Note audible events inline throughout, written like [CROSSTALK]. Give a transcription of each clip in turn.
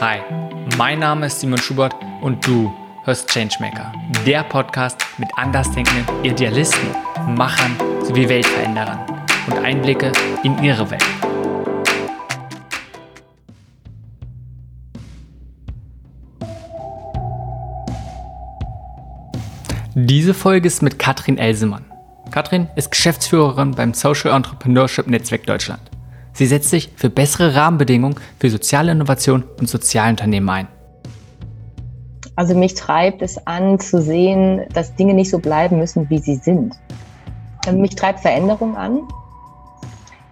Hi, mein Name ist Simon Schubert und du hörst Changemaker, der Podcast mit andersdenkenden Idealisten, Machern sowie Weltveränderern und Einblicke in ihre Welt. Diese Folge ist mit Katrin Elsemann. Katrin ist Geschäftsführerin beim Social Entrepreneurship Netzwerk Deutschland. Sie setzt sich für bessere Rahmenbedingungen für soziale Innovation und Sozialunternehmen ein. Also mich treibt es an zu sehen, dass Dinge nicht so bleiben müssen, wie sie sind. Mich treibt Veränderung an.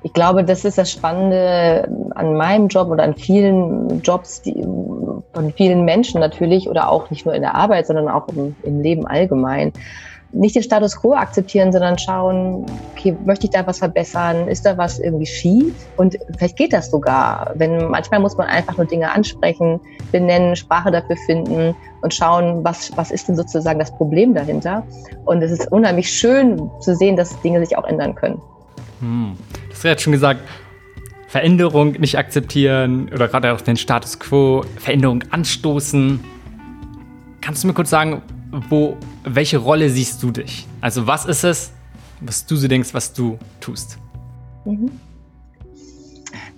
Ich glaube, das ist das Spannende an meinem Job oder an vielen Jobs die, von vielen Menschen natürlich oder auch nicht nur in der Arbeit, sondern auch im, im Leben allgemein nicht den Status quo akzeptieren, sondern schauen, okay, möchte ich da was verbessern? Ist da was irgendwie schief? Und vielleicht geht das sogar. Wenn manchmal muss man einfach nur Dinge ansprechen, benennen, Sprache dafür finden und schauen, was, was ist denn sozusagen das Problem dahinter? Und es ist unheimlich schön zu sehen, dass Dinge sich auch ändern können. Hm. Das hast jetzt schon gesagt. Veränderung nicht akzeptieren oder gerade auch den Status quo, Veränderung anstoßen. Kannst du mir kurz sagen, wo, welche Rolle siehst du dich? Also was ist es, was du so denkst, was du tust? Mhm.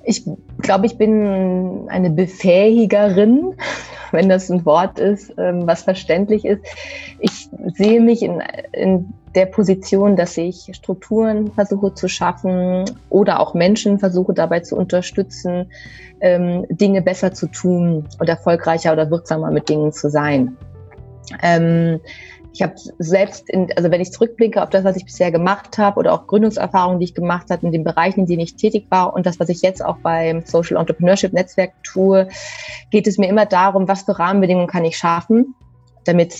Ich glaube, ich bin eine Befähigerin, [LAUGHS] wenn das ein Wort ist, ähm, was verständlich ist. Ich sehe mich in, in der Position, dass ich Strukturen versuche zu schaffen oder auch Menschen versuche dabei zu unterstützen, ähm, Dinge besser zu tun und erfolgreicher oder wirksamer mit Dingen zu sein. Ähm, ich habe selbst, in, also wenn ich zurückblicke auf das, was ich bisher gemacht habe oder auch Gründungserfahrungen, die ich gemacht habe in den Bereichen, in denen ich tätig war und das, was ich jetzt auch beim Social Entrepreneurship Netzwerk tue, geht es mir immer darum, was für Rahmenbedingungen kann ich schaffen, damit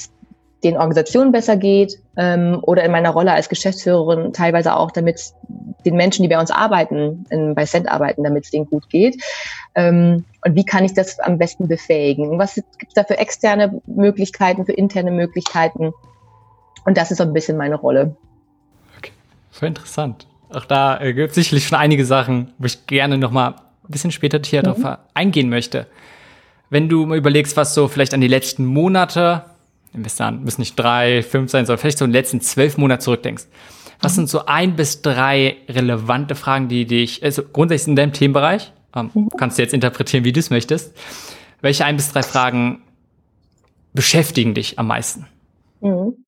den Organisationen besser geht ähm, oder in meiner Rolle als Geschäftsführerin teilweise auch, damit den Menschen, die bei uns arbeiten, in, bei Cent arbeiten, damit es denen gut geht. Ähm, und wie kann ich das am besten befähigen? Was gibt es da für externe Möglichkeiten, für interne Möglichkeiten? Und das ist so ein bisschen meine Rolle. Okay, voll interessant. Auch da äh, gibt es sicherlich schon einige Sachen, wo ich gerne noch mal ein bisschen später hier mhm. darauf eingehen möchte. Wenn du mal überlegst, was so vielleicht an die letzten Monate Investoren müssen nicht drei, fünf sein, sondern vielleicht so in den letzten zwölf Monaten zurückdenkst. Was mhm. sind so ein bis drei relevante Fragen, die dich, also grundsätzlich in deinem Themenbereich, ähm, mhm. kannst du jetzt interpretieren, wie du es möchtest, welche ein bis drei Fragen beschäftigen dich am meisten? Mhm.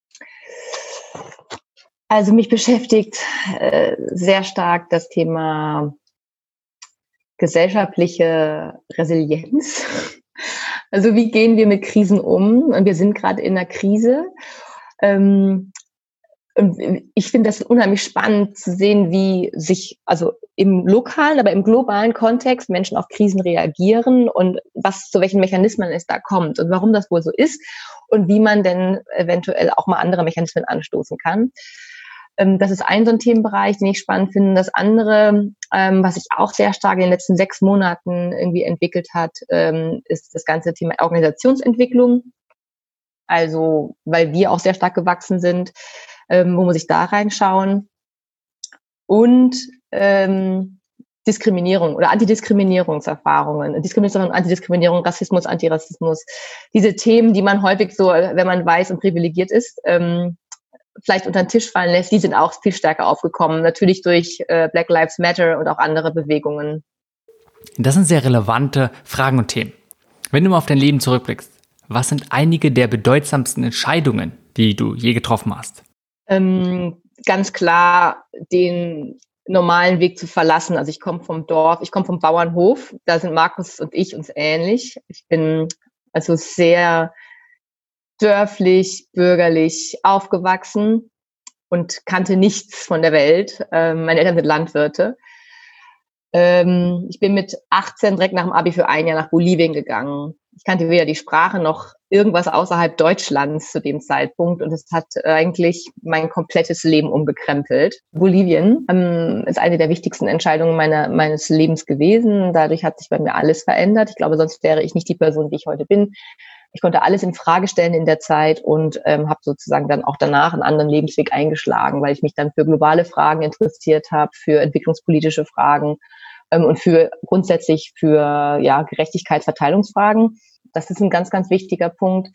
Also mich beschäftigt äh, sehr stark das Thema gesellschaftliche Resilienz. Also wie gehen wir mit Krisen um? Und wir sind gerade in einer Krise. Ähm, ich finde das unheimlich spannend zu sehen, wie sich also im lokalen, aber im globalen Kontext Menschen auf Krisen reagieren und was zu welchen Mechanismen es da kommt und warum das wohl so ist und wie man denn eventuell auch mal andere Mechanismen anstoßen kann. Ähm, das ist ein so ein Themenbereich, den ich spannend finde. Das andere, ähm, was sich auch sehr stark in den letzten sechs Monaten irgendwie entwickelt hat, ähm, ist das ganze Thema Organisationsentwicklung. Also, weil wir auch sehr stark gewachsen sind, wo muss ich da reinschauen? Und ähm, Diskriminierung oder Antidiskriminierungserfahrungen, Diskriminierung, Antidiskriminierung, Rassismus, Antirassismus, diese Themen, die man häufig so, wenn man weiß und privilegiert ist, ähm, vielleicht unter den Tisch fallen lässt, die sind auch viel stärker aufgekommen. Natürlich durch äh, Black Lives Matter und auch andere Bewegungen. Das sind sehr relevante Fragen und Themen. Wenn du mal auf dein Leben zurückblickst, was sind einige der bedeutsamsten Entscheidungen, die du je getroffen hast? Ähm, ganz klar den normalen Weg zu verlassen. Also ich komme vom Dorf, ich komme vom Bauernhof. Da sind Markus und ich uns ähnlich. Ich bin also sehr dörflich, bürgerlich aufgewachsen und kannte nichts von der Welt. Ähm, meine Eltern sind Landwirte. Ähm, ich bin mit 18 direkt nach dem Abi für ein Jahr nach Bolivien gegangen. Ich kannte weder die Sprache noch irgendwas außerhalb Deutschlands zu dem Zeitpunkt und es hat eigentlich mein komplettes Leben umgekrempelt. Bolivien ähm, ist eine der wichtigsten Entscheidungen meiner, meines Lebens gewesen. Dadurch hat sich bei mir alles verändert. Ich glaube, sonst wäre ich nicht die Person, die ich heute bin. Ich konnte alles in Frage stellen in der Zeit und ähm, habe sozusagen dann auch danach einen anderen Lebensweg eingeschlagen, weil ich mich dann für globale Fragen interessiert habe, für entwicklungspolitische Fragen ähm, und für grundsätzlich für ja, Gerechtigkeitsverteilungsfragen. Das ist ein ganz, ganz wichtiger Punkt.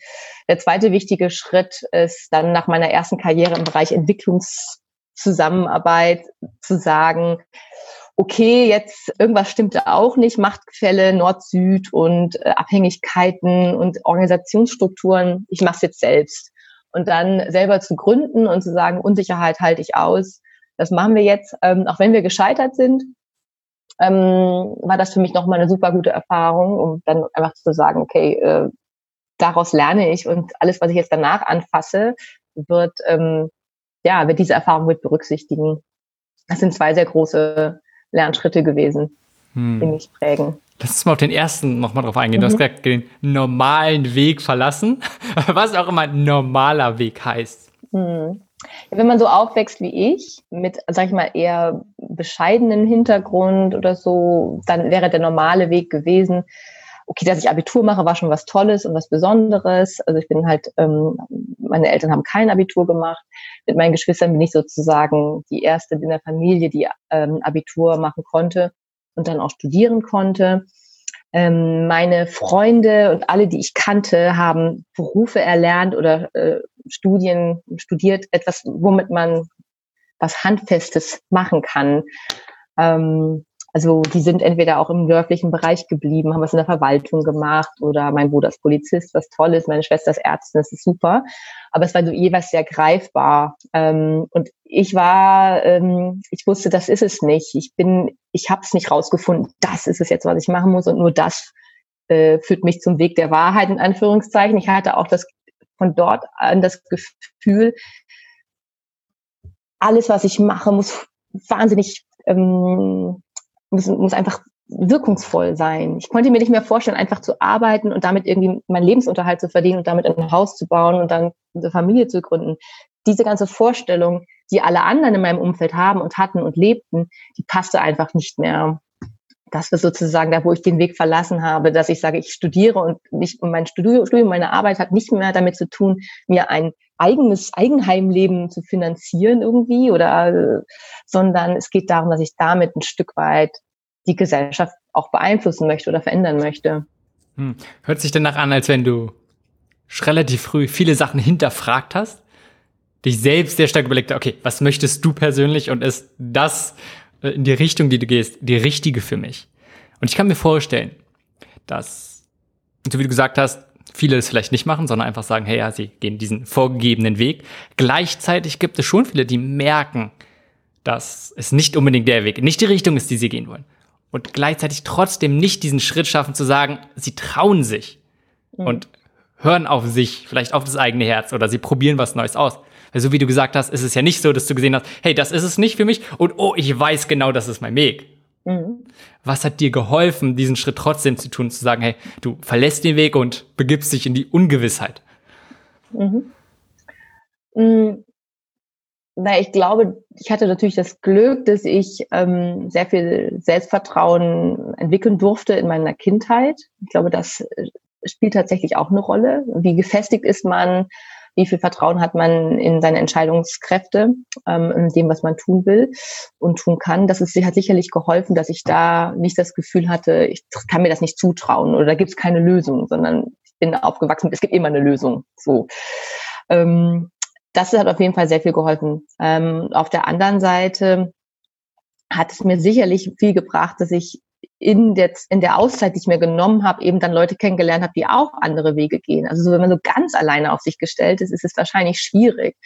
Der zweite wichtige Schritt ist dann nach meiner ersten Karriere im Bereich Entwicklungszusammenarbeit zu sagen, okay, jetzt irgendwas stimmte auch nicht, Machtgefälle, Nord-Süd und äh, Abhängigkeiten und Organisationsstrukturen, ich mache es jetzt selbst. Und dann selber zu gründen und zu sagen, Unsicherheit halte ich aus, das machen wir jetzt, ähm, auch wenn wir gescheitert sind, ähm, war das für mich nochmal eine super gute Erfahrung, um dann einfach zu sagen, okay, äh, daraus lerne ich und alles, was ich jetzt danach anfasse, wird, ähm, ja, wird diese Erfahrung mit berücksichtigen. Das sind zwei sehr große Lernschritte gewesen, hm. die mich prägen. Lass uns mal auf den ersten nochmal drauf eingehen. Mhm. Du hast mhm. gesagt, den normalen Weg verlassen, [LAUGHS] was auch immer normaler Weg heißt. Mhm. Wenn man so aufwächst wie ich, mit, sag ich mal, eher bescheidenen Hintergrund oder so, dann wäre der normale Weg gewesen, okay, dass ich Abitur mache, war schon was Tolles und was Besonderes. Also ich bin halt, ähm, meine Eltern haben kein Abitur gemacht. Mit meinen Geschwistern bin ich sozusagen die erste in der Familie, die ähm, Abitur machen konnte und dann auch studieren konnte. Ähm, meine Freunde und alle, die ich kannte, haben Berufe erlernt oder äh, Studien studiert, etwas, womit man was Handfestes machen kann. Ähm, also die sind entweder auch im dörflichen Bereich geblieben, haben was in der Verwaltung gemacht oder mein Bruder ist Polizist, was toll ist, meine Schwester ist Ärztin, das ist super. Aber es war so jeweils sehr greifbar. Ähm, und ich war, ähm, ich wusste, das ist es nicht. Ich bin, ich habe es nicht rausgefunden, das ist es jetzt, was ich machen muss und nur das äh, führt mich zum Weg der Wahrheit in Anführungszeichen. Ich hatte auch das von dort an das Gefühl, alles, was ich mache, muss wahnsinnig ähm, muss, muss einfach wirkungsvoll sein. Ich konnte mir nicht mehr vorstellen, einfach zu arbeiten und damit irgendwie meinen Lebensunterhalt zu verdienen und damit ein Haus zu bauen und dann eine Familie zu gründen. Diese ganze Vorstellung, die alle anderen in meinem Umfeld haben und hatten und lebten, die passte einfach nicht mehr. Das war sozusagen da, wo ich den Weg verlassen habe, dass ich sage, ich studiere und nicht, und mein Studium, meine Arbeit hat nicht mehr damit zu tun, mir ein eigenes Eigenheimleben zu finanzieren irgendwie oder, sondern es geht darum, dass ich damit ein Stück weit die Gesellschaft auch beeinflussen möchte oder verändern möchte. Hm. Hört sich danach an, als wenn du relativ früh viele Sachen hinterfragt hast, dich selbst sehr stark überlegt, okay, was möchtest du persönlich und ist das äh, in die Richtung, die du gehst, die richtige für mich? Und ich kann mir vorstellen, dass, so wie du gesagt hast, viele es vielleicht nicht machen, sondern einfach sagen, hey, ja, sie gehen diesen vorgegebenen Weg. Gleichzeitig gibt es schon viele, die merken, dass es nicht unbedingt der Weg, nicht die Richtung ist, die sie gehen wollen und gleichzeitig trotzdem nicht diesen Schritt schaffen zu sagen, sie trauen sich mhm. und hören auf sich, vielleicht auf das eigene Herz oder sie probieren was Neues aus. Weil so wie du gesagt hast, ist es ja nicht so, dass du gesehen hast, hey, das ist es nicht für mich und oh, ich weiß genau, das ist mein Weg. Mhm. Was hat dir geholfen, diesen Schritt trotzdem zu tun, zu sagen, hey, du verlässt den Weg und begibst dich in die Ungewissheit? Mhm. Na, ich glaube, ich hatte natürlich das Glück, dass ich ähm, sehr viel Selbstvertrauen entwickeln durfte in meiner Kindheit. Ich glaube, das äh, spielt tatsächlich auch eine Rolle. Wie gefestigt ist man? Wie viel Vertrauen hat man in seine Entscheidungskräfte, ähm, in dem, was man tun will und tun kann? Das ist, hat sicherlich geholfen, dass ich da nicht das Gefühl hatte, ich kann mir das nicht zutrauen oder da gibt es keine Lösung, sondern ich bin aufgewachsen, es gibt immer eine Lösung. So. Ähm, das hat auf jeden Fall sehr viel geholfen. Ähm, auf der anderen Seite hat es mir sicherlich viel gebracht, dass ich in der, in der Auszeit, die ich mir genommen habe, eben dann Leute kennengelernt habe, die auch andere Wege gehen. Also so, wenn man so ganz alleine auf sich gestellt ist, ist es wahrscheinlich schwierig.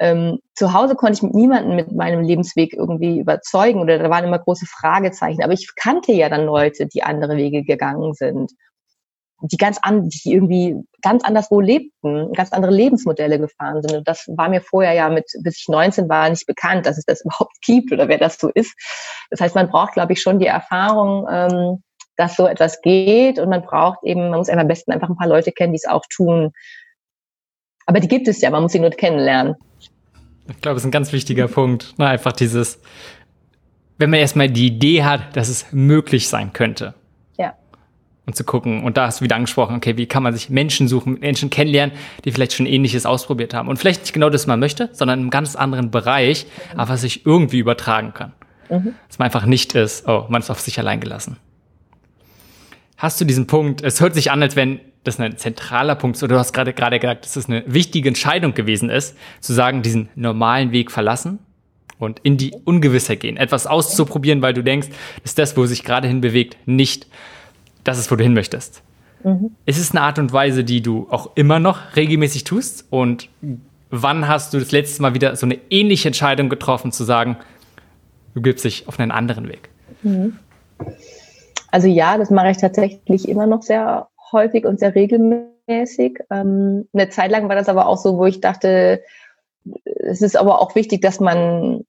Ähm, zu Hause konnte ich mit niemandem mit meinem Lebensweg irgendwie überzeugen oder da waren immer große Fragezeichen. Aber ich kannte ja dann Leute, die andere Wege gegangen sind die ganz an, die irgendwie ganz anderswo lebten, ganz andere Lebensmodelle gefahren sind. Und das war mir vorher ja mit, bis ich 19 war, nicht bekannt, dass es das [LAUGHS] überhaupt gibt oder wer das so ist. Das heißt, man braucht, glaube ich, schon die Erfahrung, ähm, dass so etwas geht und man braucht eben, man muss am besten einfach ein paar Leute kennen, die es auch tun. Aber die gibt es ja, man muss sie nur kennenlernen. Ich glaube, das ist ein ganz wichtiger Punkt. Na, einfach dieses, wenn man erstmal die Idee hat, dass es möglich sein könnte und zu gucken. Und da hast du wieder angesprochen, okay, wie kann man sich Menschen suchen, Menschen kennenlernen, die vielleicht schon Ähnliches ausprobiert haben. Und vielleicht nicht genau das, was man möchte, sondern in einem ganz anderen Bereich, aber was sich irgendwie übertragen kann. Mhm. Dass man einfach nicht ist, oh, man ist auf sich allein gelassen. Hast du diesen Punkt, es hört sich an, als wenn das ein zentraler Punkt ist, oder du hast gerade gerade gesagt, dass es eine wichtige Entscheidung gewesen ist, zu sagen, diesen normalen Weg verlassen und in die Ungewissheit gehen, etwas auszuprobieren, weil du denkst, ist das, wo sich gerade hin bewegt, nicht das ist, wo du hin möchtest. Mhm. Ist es eine Art und Weise, die du auch immer noch regelmäßig tust? Und wann hast du das letzte Mal wieder so eine ähnliche Entscheidung getroffen, zu sagen, du gibst dich auf einen anderen Weg? Mhm. Also ja, das mache ich tatsächlich immer noch sehr häufig und sehr regelmäßig. Ähm, eine Zeit lang war das aber auch so, wo ich dachte, es ist aber auch wichtig, dass man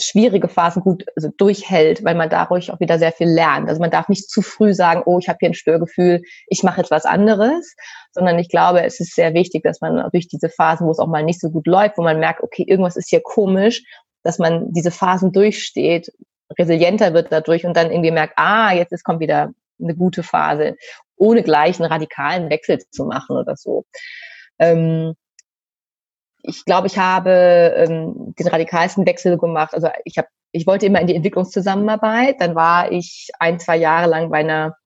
schwierige Phasen gut also durchhält, weil man dadurch auch wieder sehr viel lernt. Also man darf nicht zu früh sagen, oh, ich habe hier ein Störgefühl, ich mache jetzt was anderes, sondern ich glaube, es ist sehr wichtig, dass man durch diese Phasen, wo es auch mal nicht so gut läuft, wo man merkt, okay, irgendwas ist hier komisch, dass man diese Phasen durchsteht, resilienter wird dadurch und dann irgendwie merkt, ah, jetzt ist, kommt wieder eine gute Phase, ohne gleich einen radikalen Wechsel zu machen oder so. Ähm, ich glaube, ich habe ähm, den radikalsten Wechsel gemacht. Also ich habe, ich wollte immer in die Entwicklungszusammenarbeit. Dann war ich ein, zwei Jahre lang bei einer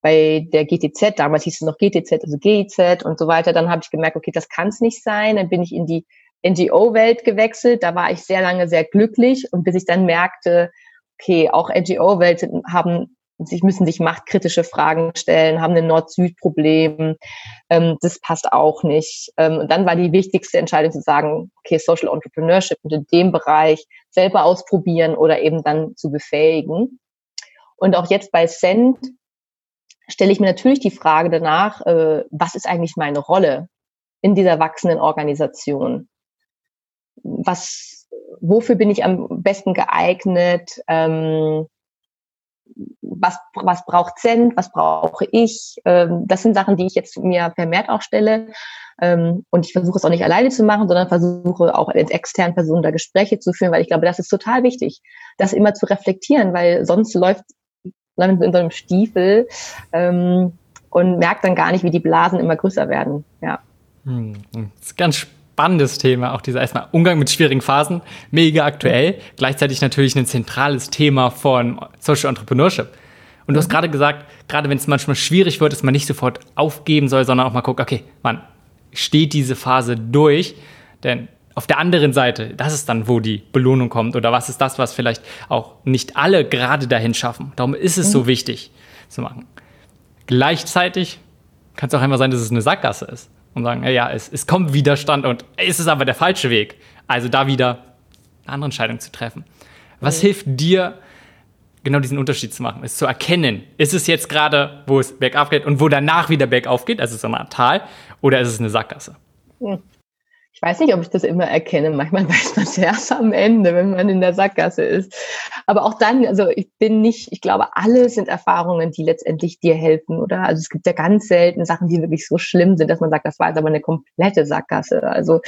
bei der GTZ, damals hieß es noch GTZ, also GIZ und so weiter. Dann habe ich gemerkt, okay, das kann es nicht sein. Dann bin ich in die NGO-Welt gewechselt. Da war ich sehr lange sehr glücklich und bis ich dann merkte, okay, auch NGO-Welt haben sich müssen sich machtkritische Fragen stellen, haben ein Nord-Süd-Problem. Ähm, das passt auch nicht. Ähm, und dann war die wichtigste Entscheidung zu sagen, okay, Social Entrepreneurship und in dem Bereich selber ausprobieren oder eben dann zu befähigen. Und auch jetzt bei Send stelle ich mir natürlich die Frage danach, äh, was ist eigentlich meine Rolle in dieser wachsenden Organisation? Was, wofür bin ich am besten geeignet? Ähm, was, was braucht Zen, was brauche ich. Ähm, das sind Sachen, die ich jetzt mir vermehrt auch stelle. Ähm, und ich versuche es auch nicht alleine zu machen, sondern versuche auch als externen Personen da Gespräche zu führen, weil ich glaube, das ist total wichtig, das immer zu reflektieren, weil sonst läuft man in so einem Stiefel ähm, und merkt dann gar nicht, wie die Blasen immer größer werden. Ja. Hm, das ist ganz spannend spannendes Thema, auch dieser erstmal Umgang mit schwierigen Phasen, mega aktuell, gleichzeitig natürlich ein zentrales Thema von Social Entrepreneurship. Und du hast mhm. gerade gesagt, gerade wenn es manchmal schwierig wird, dass man nicht sofort aufgeben soll, sondern auch mal guckt, okay, man steht diese Phase durch, denn auf der anderen Seite, das ist dann, wo die Belohnung kommt oder was ist das, was vielleicht auch nicht alle gerade dahin schaffen. Darum ist es mhm. so wichtig zu machen. Gleichzeitig kann es auch einmal sein, dass es eine Sackgasse ist und sagen, ja, es, es kommt Widerstand und es ist aber der falsche Weg. Also da wieder eine andere Entscheidung zu treffen. Was mhm. hilft dir, genau diesen Unterschied zu machen, es zu erkennen? Ist es jetzt gerade, wo es bergab geht und wo danach wieder bergauf geht, also so Art Tal, oder ist es eine Sackgasse? Mhm ich weiß nicht, ob ich das immer erkenne. Manchmal [LAUGHS] weiß man es erst am Ende, wenn man in der Sackgasse ist. Aber auch dann, also ich bin nicht, ich glaube, alle sind Erfahrungen, die letztendlich dir helfen, oder? Also es gibt ja ganz selten Sachen, die wirklich so schlimm sind, dass man sagt, das war jetzt aber eine komplette Sackgasse. Also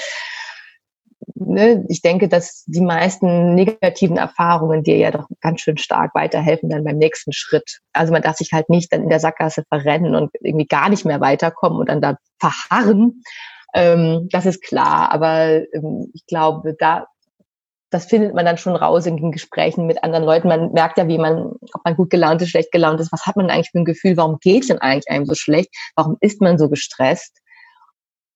ne, ich denke, dass die meisten negativen Erfahrungen dir ja doch ganz schön stark weiterhelfen dann beim nächsten Schritt. Also man darf sich halt nicht dann in der Sackgasse verrennen und irgendwie gar nicht mehr weiterkommen und dann da verharren, ähm, das ist klar, aber ähm, ich glaube, da das findet man dann schon raus in den Gesprächen mit anderen Leuten. Man merkt ja, wie man, ob man gut gelaunt ist, schlecht gelaunt ist. Was hat man eigentlich für ein Gefühl? Warum geht es denn eigentlich einem so schlecht? Warum ist man so gestresst?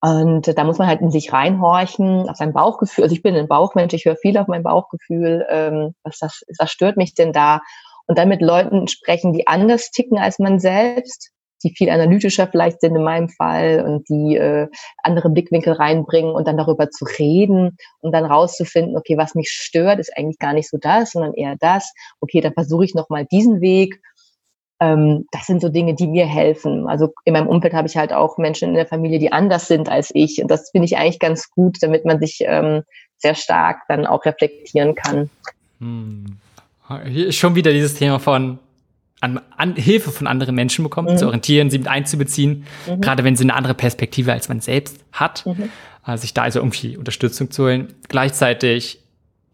Und da muss man halt in sich reinhorchen, auf sein Bauchgefühl. Also ich bin ein Bauchmensch, ich höre viel auf mein Bauchgefühl. Ähm, was, das, was stört mich denn da? Und dann mit Leuten sprechen, die anders ticken als man selbst die viel analytischer vielleicht sind in meinem Fall und die äh, andere Blickwinkel reinbringen und dann darüber zu reden und dann rauszufinden, okay, was mich stört, ist eigentlich gar nicht so das, sondern eher das. Okay, dann versuche ich nochmal diesen Weg. Ähm, das sind so Dinge, die mir helfen. Also in meinem Umfeld habe ich halt auch Menschen in der Familie, die anders sind als ich. Und das finde ich eigentlich ganz gut, damit man sich ähm, sehr stark dann auch reflektieren kann. Hm. Schon wieder dieses Thema von an, an Hilfe von anderen Menschen bekommt, mhm. zu orientieren, sie mit einzubeziehen, mhm. gerade wenn sie eine andere Perspektive als man selbst hat, mhm. äh, sich da also irgendwie Unterstützung zu holen. Gleichzeitig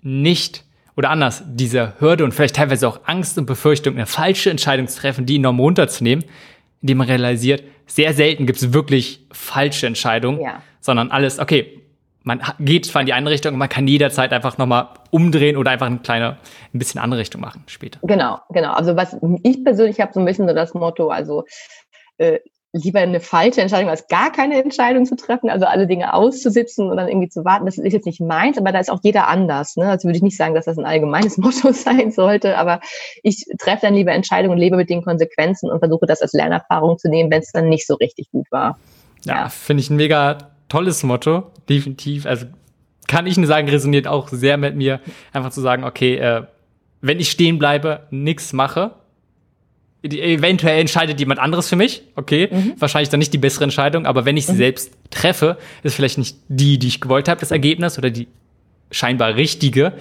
nicht oder anders diese Hürde und vielleicht teilweise auch Angst und Befürchtung, eine falsche Entscheidung zu treffen, die enorm runterzunehmen, indem man realisiert, sehr selten gibt es wirklich falsche Entscheidungen, ja. sondern alles, okay, man geht zwar in die eine Richtung, man kann jederzeit einfach nochmal umdrehen oder einfach eine kleine, ein bisschen andere Richtung machen später. Genau, genau. Also was ich persönlich habe so ein bisschen so das Motto, also äh, lieber eine falsche Entscheidung als gar keine Entscheidung zu treffen, also alle Dinge auszusitzen und dann irgendwie zu warten. Das ist jetzt nicht meins, aber da ist auch jeder anders. Ne? Also würde ich nicht sagen, dass das ein allgemeines [LAUGHS] Motto sein sollte, aber ich treffe dann lieber Entscheidungen und lebe mit den Konsequenzen und versuche das als Lernerfahrung zu nehmen, wenn es dann nicht so richtig gut war. Ja, ja. finde ich ein mega tolles Motto, definitiv. Also kann ich nur sagen, resoniert auch sehr mit mir, einfach zu sagen, okay, äh, wenn ich stehen bleibe, nichts mache, eventuell entscheidet jemand anderes für mich, okay, mhm. wahrscheinlich dann nicht die bessere Entscheidung, aber wenn ich sie mhm. selbst treffe, ist vielleicht nicht die, die ich gewollt habe, das Ergebnis oder die scheinbar richtige,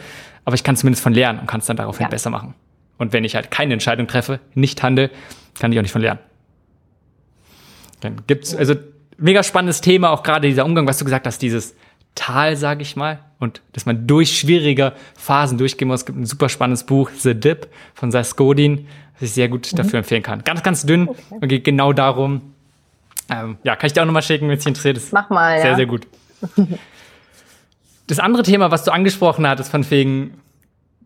aber ich kann zumindest von lernen und kann es dann daraufhin ja. besser machen. Und wenn ich halt keine Entscheidung treffe, nicht handle, kann ich auch nicht von lernen. Dann gibt's also mega spannendes Thema, auch gerade dieser Umgang, was du gesagt hast, dieses Tal, sage ich mal, und dass man durch schwierige Phasen durchgehen muss. Es gibt ein super spannendes Buch, The Dip von Seth Godin, das ich sehr gut mhm. dafür empfehlen kann. Ganz, ganz dünn okay. und geht genau darum. Ähm, ja, kann ich dir auch nochmal schicken, wenn es dich interessiert. Ist Mach mal, Sehr, ja. sehr gut. [LAUGHS] das andere Thema, was du angesprochen hattest, von wegen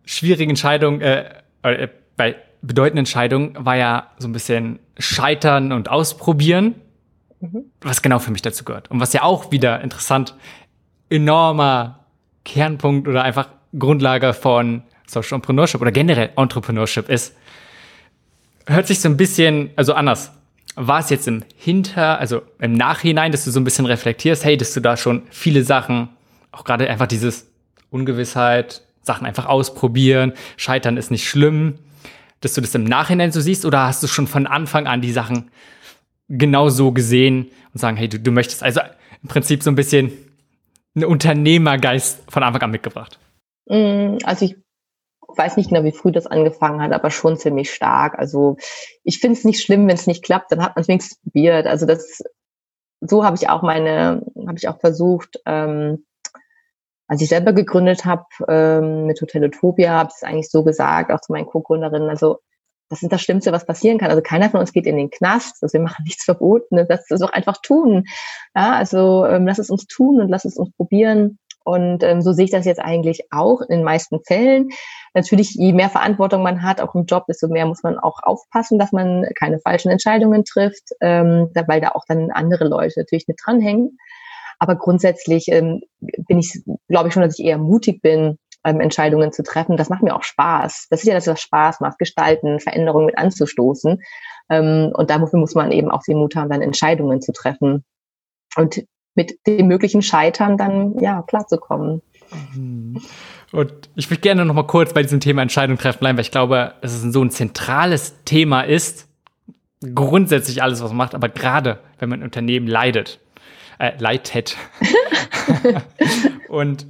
schwierigen Entscheidungen, äh, äh, bei bedeutenden Entscheidungen, war ja so ein bisschen Scheitern und Ausprobieren. Mhm. Was genau für mich dazu gehört. Und was ja auch wieder interessant, enormer Kernpunkt oder einfach Grundlage von Social Entrepreneurship oder generell Entrepreneurship ist. Hört sich so ein bisschen, also anders. War es jetzt im Hinter, also im Nachhinein, dass du so ein bisschen reflektierst, hey, dass du da schon viele Sachen, auch gerade einfach dieses Ungewissheit, Sachen einfach ausprobieren, Scheitern ist nicht schlimm, dass du das im Nachhinein so siehst oder hast du schon von Anfang an die Sachen genau so gesehen und sagen, hey, du, du möchtest also im Prinzip so ein bisschen einen Unternehmergeist von Anfang an mitgebracht? Mm, also ich weiß nicht genau, wie früh das angefangen hat, aber schon ziemlich stark. Also ich finde es nicht schlimm, wenn es nicht klappt, dann hat man es wenigstens probiert. Also das, so habe ich auch meine, habe ich auch versucht, ähm, als ich selber gegründet habe ähm, mit Hotelotopia, habe ich es eigentlich so gesagt, auch zu meinen Co-Gründerinnen, also das ist das Schlimmste, was passieren kann. Also keiner von uns geht in den Knast, also wir machen nichts Verbotenes, lass es doch einfach tun. Ja, also ähm, lass es uns tun und lass es uns probieren. Und ähm, so sehe ich das jetzt eigentlich auch in den meisten Fällen. Natürlich, je mehr Verantwortung man hat, auch im Job, desto mehr muss man auch aufpassen, dass man keine falschen Entscheidungen trifft, ähm, weil da auch dann andere Leute natürlich mit dranhängen. Aber grundsätzlich ähm, bin ich, glaube ich schon, dass ich eher mutig bin, ähm, Entscheidungen zu treffen. Das macht mir auch Spaß. Das ist ja das, was Spaß macht, gestalten, Veränderungen mit anzustoßen. Ähm, und dafür muss man eben auch den Mut haben, dann Entscheidungen zu treffen und mit dem möglichen Scheitern dann ja klarzukommen. Mhm. Und ich würde gerne noch mal kurz bei diesem Thema Entscheidung treffen bleiben, weil ich glaube, dass es so ein zentrales Thema ist. Grundsätzlich alles, was man macht, aber gerade wenn man ein Unternehmen leidet, äh, leidet. [LAUGHS] [LAUGHS] und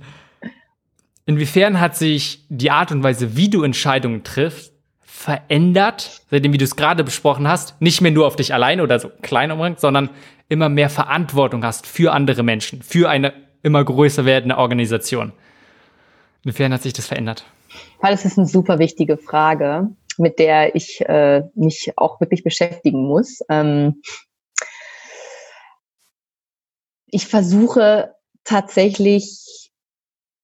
Inwiefern hat sich die Art und Weise, wie du Entscheidungen triffst, verändert, seitdem wie du es gerade besprochen hast, nicht mehr nur auf dich allein oder so klein umrangt, sondern immer mehr Verantwortung hast für andere Menschen, für eine immer größer werdende Organisation. Inwiefern hat sich das verändert? Das ist eine super wichtige Frage, mit der ich äh, mich auch wirklich beschäftigen muss. Ähm ich versuche tatsächlich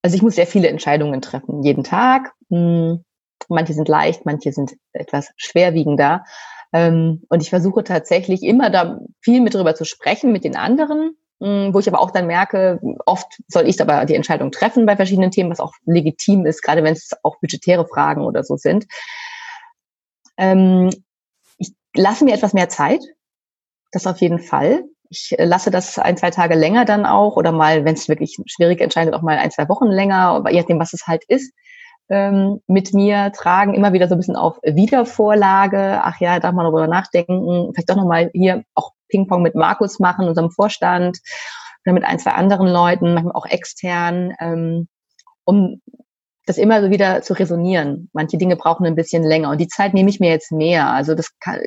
also ich muss sehr viele Entscheidungen treffen, jeden Tag. Hm, manche sind leicht, manche sind etwas schwerwiegender. Ähm, und ich versuche tatsächlich immer da viel mit drüber zu sprechen mit den anderen, hm, wo ich aber auch dann merke, oft soll ich aber die Entscheidung treffen bei verschiedenen Themen, was auch legitim ist, gerade wenn es auch budgetäre Fragen oder so sind. Ähm, ich lasse mir etwas mehr Zeit, das auf jeden Fall. Ich lasse das ein, zwei Tage länger dann auch oder mal, wenn es wirklich schwierig entscheidet, auch mal ein, zwei Wochen länger, je nachdem, was es halt ist, ähm, mit mir tragen, immer wieder so ein bisschen auf Wiedervorlage. Ach ja, darf man darüber nachdenken, vielleicht doch nochmal hier auch Ping-Pong mit Markus machen, unserem Vorstand oder mit ein, zwei anderen Leuten, manchmal auch extern, ähm, um das immer so wieder zu resonieren. Manche Dinge brauchen ein bisschen länger und die Zeit nehme ich mir jetzt mehr. Also das kann,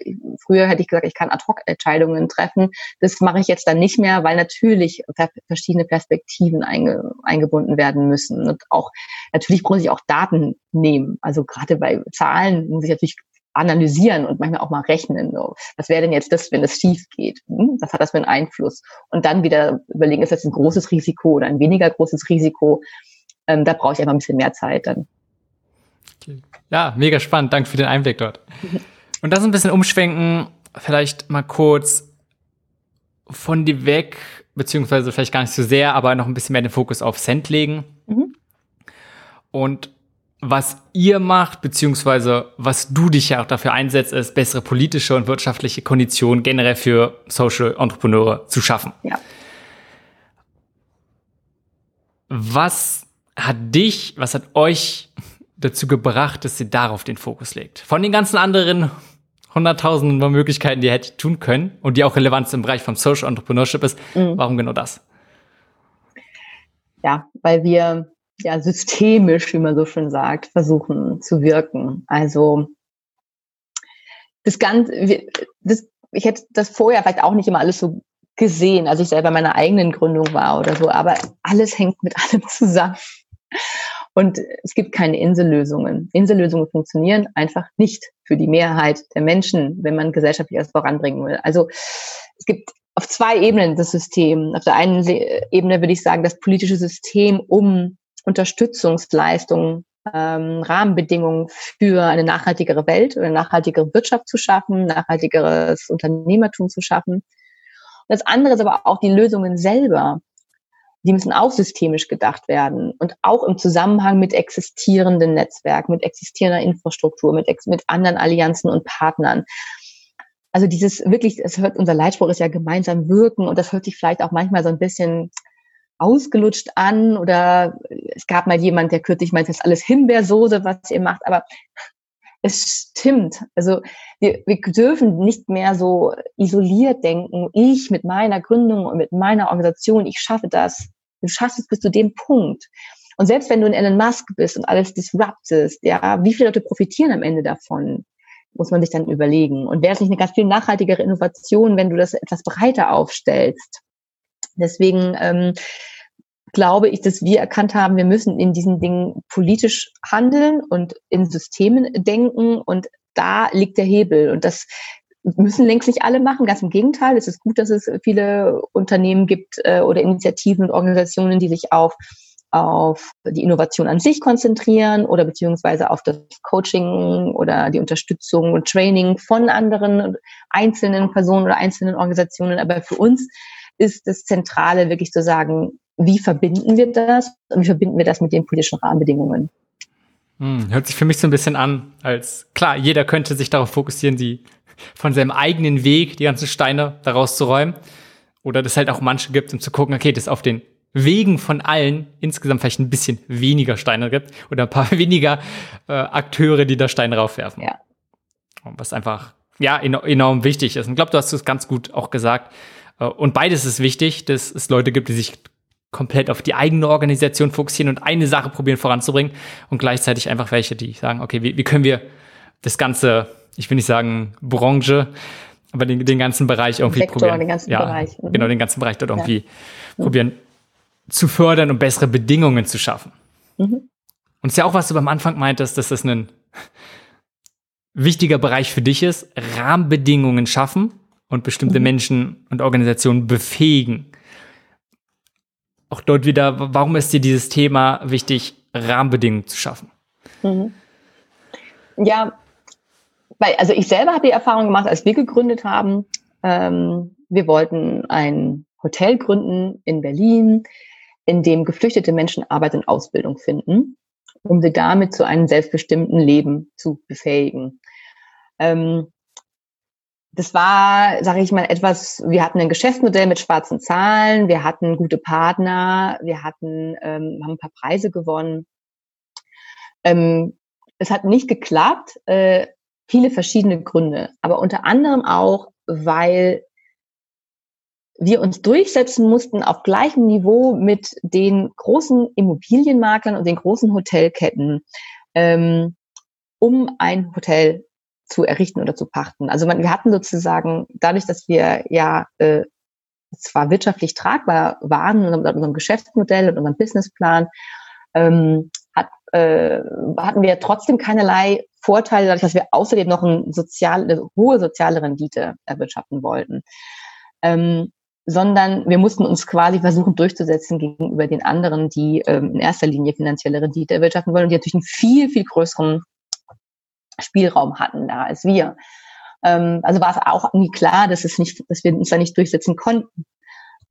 früher hätte ich gesagt, ich kann Ad-Hoc-Entscheidungen treffen. Das mache ich jetzt dann nicht mehr, weil natürlich verschiedene Perspektiven einge, eingebunden werden müssen und auch natürlich muss ich auch Daten nehmen. Also gerade bei Zahlen muss ich natürlich analysieren und manchmal auch mal rechnen. So. Was wäre denn jetzt das, wenn es schief geht? Hm? Was hat das für einen Einfluss? Und dann wieder überlegen, ist das ein großes Risiko oder ein weniger großes Risiko? Ähm, da brauche ich einfach ein bisschen mehr Zeit dann. Okay. Ja, mega spannend. Danke für den Einblick dort. [LAUGHS] Und das ein bisschen umschwenken, vielleicht mal kurz von dir weg, beziehungsweise vielleicht gar nicht so sehr, aber noch ein bisschen mehr den Fokus auf Cent legen. Mhm. Und was ihr macht, beziehungsweise was du dich ja auch dafür einsetzt, ist bessere politische und wirtschaftliche Konditionen generell für Social Entrepreneure zu schaffen. Ja. Was hat dich, was hat euch dazu gebracht, dass ihr darauf den Fokus legt? Von den ganzen anderen hunderttausenden Möglichkeiten, die ihr hättet tun können und die auch relevant im Bereich vom Social Entrepreneurship ist, mhm. warum genau das? Ja, weil wir ja systemisch, wie man so schön sagt, versuchen zu wirken. Also das Ganze, das, ich hätte das vorher vielleicht auch nicht immer alles so gesehen, als ich selber meiner eigenen Gründung war oder so, aber alles hängt mit [LAUGHS] allem zusammen. Und es gibt keine Insellösungen. Insellösungen funktionieren einfach nicht für die Mehrheit der Menschen, wenn man gesellschaftlich etwas voranbringen will. Also es gibt auf zwei Ebenen das System. Auf der einen Ebene würde ich sagen, das politische System, um Unterstützungsleistungen, ähm, Rahmenbedingungen für eine nachhaltigere Welt oder nachhaltigere Wirtschaft zu schaffen, nachhaltigeres Unternehmertum zu schaffen. Und das andere ist aber auch die Lösungen selber. Die müssen auch systemisch gedacht werden und auch im Zusammenhang mit existierenden Netzwerken, mit existierender Infrastruktur, mit, mit anderen Allianzen und Partnern. Also dieses wirklich, es hört, unser Leitspruch ist ja gemeinsam wirken und das hört sich vielleicht auch manchmal so ein bisschen ausgelutscht an oder es gab mal jemand, der kürzlich meinte, das ist alles Himbeersoße, was ihr macht, aber es stimmt. Also wir, wir dürfen nicht mehr so isoliert denken, ich mit meiner Gründung und mit meiner Organisation, ich schaffe das. Du schaffst es bis zu dem Punkt. Und selbst wenn du ein Elon Musk bist und alles disruptest, ja, wie viele Leute profitieren am Ende davon? Muss man sich dann überlegen. Und wäre es nicht eine ganz viel nachhaltigere Innovation, wenn du das etwas breiter aufstellst? Deswegen ähm, glaube ich, dass wir erkannt haben, wir müssen in diesen Dingen politisch handeln und in Systemen denken und da liegt der Hebel und das müssen längst nicht alle machen. Ganz im Gegenteil, es ist gut, dass es viele Unternehmen gibt äh, oder Initiativen und Organisationen, die sich auf auf die Innovation an sich konzentrieren oder beziehungsweise auf das Coaching oder die Unterstützung und Training von anderen einzelnen Personen oder einzelnen Organisationen. Aber für uns ist das Zentrale wirklich zu sagen, wie verbinden wir das und wie verbinden wir das mit den politischen Rahmenbedingungen? Hm, hört sich für mich so ein bisschen an, als klar, jeder könnte sich darauf fokussieren, die von seinem eigenen Weg die ganzen Steine daraus zu räumen. Oder dass halt auch manche gibt, um zu gucken, okay, das auf den Wegen von allen insgesamt vielleicht ein bisschen weniger Steine gibt oder ein paar [LAUGHS] weniger äh, Akteure, die da Steine raufwerfen. Ja. Was einfach ja enorm wichtig ist. Und ich glaube, du hast es ganz gut auch gesagt. Äh, und beides ist wichtig, dass es Leute gibt, die sich komplett auf die eigene Organisation fokussieren und eine Sache probieren voranzubringen und gleichzeitig einfach welche, die sagen, okay, wie, wie können wir das ganze, ich will nicht sagen Branche, aber den, den ganzen Bereich irgendwie Sektor, probieren. Den ganzen ja, Bereich. Mhm. Genau, den ganzen Bereich dort irgendwie ja. probieren zu fördern und bessere Bedingungen zu schaffen. Mhm. Und es ist ja auch, was du beim Anfang meintest, dass das ein [LAUGHS] wichtiger Bereich für dich ist, Rahmenbedingungen schaffen und bestimmte mhm. Menschen und Organisationen befähigen. Auch dort wieder, warum ist dir dieses Thema wichtig, Rahmenbedingungen zu schaffen? Mhm. Ja, weil, also ich selber habe die Erfahrung gemacht, als wir gegründet haben, ähm, wir wollten ein Hotel gründen in Berlin, in dem geflüchtete Menschen Arbeit und Ausbildung finden, um sie damit zu einem selbstbestimmten Leben zu befähigen. Ähm, das war, sage ich mal, etwas, wir hatten ein Geschäftsmodell mit schwarzen Zahlen, wir hatten gute Partner, wir hatten, ähm, haben ein paar Preise gewonnen. Ähm, es hat nicht geklappt, äh, viele verschiedene Gründe, aber unter anderem auch, weil wir uns durchsetzen mussten auf gleichem Niveau mit den großen Immobilienmaklern und den großen Hotelketten, ähm, um ein Hotel zu errichten oder zu pachten. Also man, wir hatten sozusagen, dadurch, dass wir ja äh, zwar wirtschaftlich tragbar waren in unserem Geschäftsmodell und unserem Businessplan, ähm, äh, hatten wir trotzdem keinerlei Vorteile, dadurch, dass wir außerdem noch ein sozial, eine hohe soziale Rendite erwirtschaften wollten. Ähm, sondern wir mussten uns quasi versuchen durchzusetzen gegenüber den anderen, die ähm, in erster Linie finanzielle Rendite erwirtschaften wollen und die natürlich einen viel, viel größeren Spielraum hatten da als wir. Ähm, also war es auch nie klar, dass es nicht, dass wir uns da nicht durchsetzen konnten,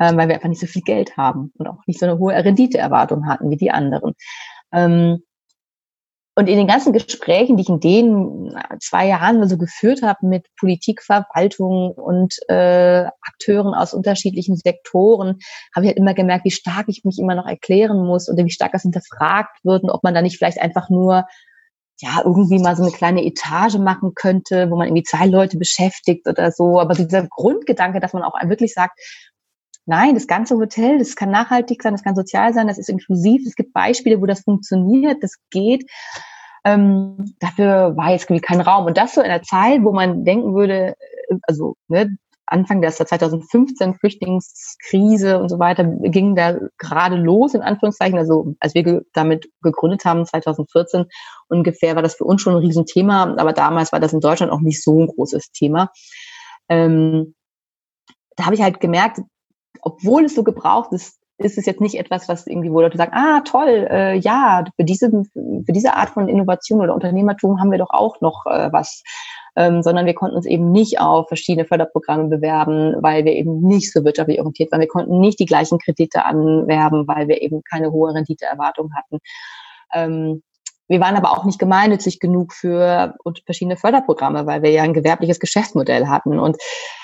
ähm, weil wir einfach nicht so viel Geld haben und auch nicht so eine hohe Renditeerwartung hatten wie die anderen. Ähm, und in den ganzen Gesprächen, die ich in den zwei Jahren so geführt habe mit Politik, Verwaltung und äh, Akteuren aus unterschiedlichen Sektoren, habe ich halt immer gemerkt, wie stark ich mich immer noch erklären muss oder wie stark das hinterfragt wird und ob man da nicht vielleicht einfach nur ja irgendwie mal so eine kleine Etage machen könnte, wo man irgendwie zwei Leute beschäftigt oder so. Aber dieser Grundgedanke, dass man auch wirklich sagt, Nein, das ganze Hotel, das kann nachhaltig sein, das kann sozial sein, das ist inklusiv. Es gibt Beispiele, wo das funktioniert, das geht. Ähm, dafür war jetzt kein Raum. Und das so in der Zeit, wo man denken würde, äh, also ne, Anfang der 2015 Flüchtlingskrise und so weiter ging da gerade los, in Anführungszeichen. Also als wir ge damit gegründet haben, 2014 ungefähr, war das für uns schon ein Riesenthema. Aber damals war das in Deutschland auch nicht so ein großes Thema. Ähm, da habe ich halt gemerkt, obwohl es so gebraucht ist, ist es jetzt nicht etwas, was irgendwie, wo Leute sagen, ah, toll, äh, ja, für diese, für diese Art von Innovation oder Unternehmertum haben wir doch auch noch äh, was. Ähm, sondern wir konnten uns eben nicht auf verschiedene Förderprogramme bewerben, weil wir eben nicht so wirtschaftlich orientiert waren. Wir konnten nicht die gleichen Kredite anwerben, weil wir eben keine hohe Renditeerwartung hatten. Ähm, wir waren aber auch nicht gemeinnützig genug für verschiedene Förderprogramme, weil wir ja ein gewerbliches Geschäftsmodell hatten. Und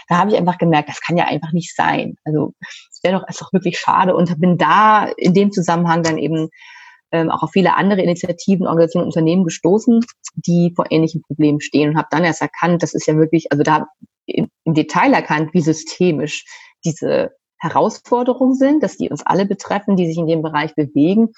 da habe ich einfach gemerkt, das kann ja einfach nicht sein. Also es wäre doch, ist doch wirklich schade und bin da in dem Zusammenhang dann eben ähm, auch auf viele andere Initiativen, Organisationen, Unternehmen gestoßen, die vor ähnlichen Problemen stehen und habe dann erst erkannt, das ist ja wirklich, also da im Detail erkannt, wie systemisch diese Herausforderungen sind, dass die uns alle betreffen, die sich in dem Bereich bewegen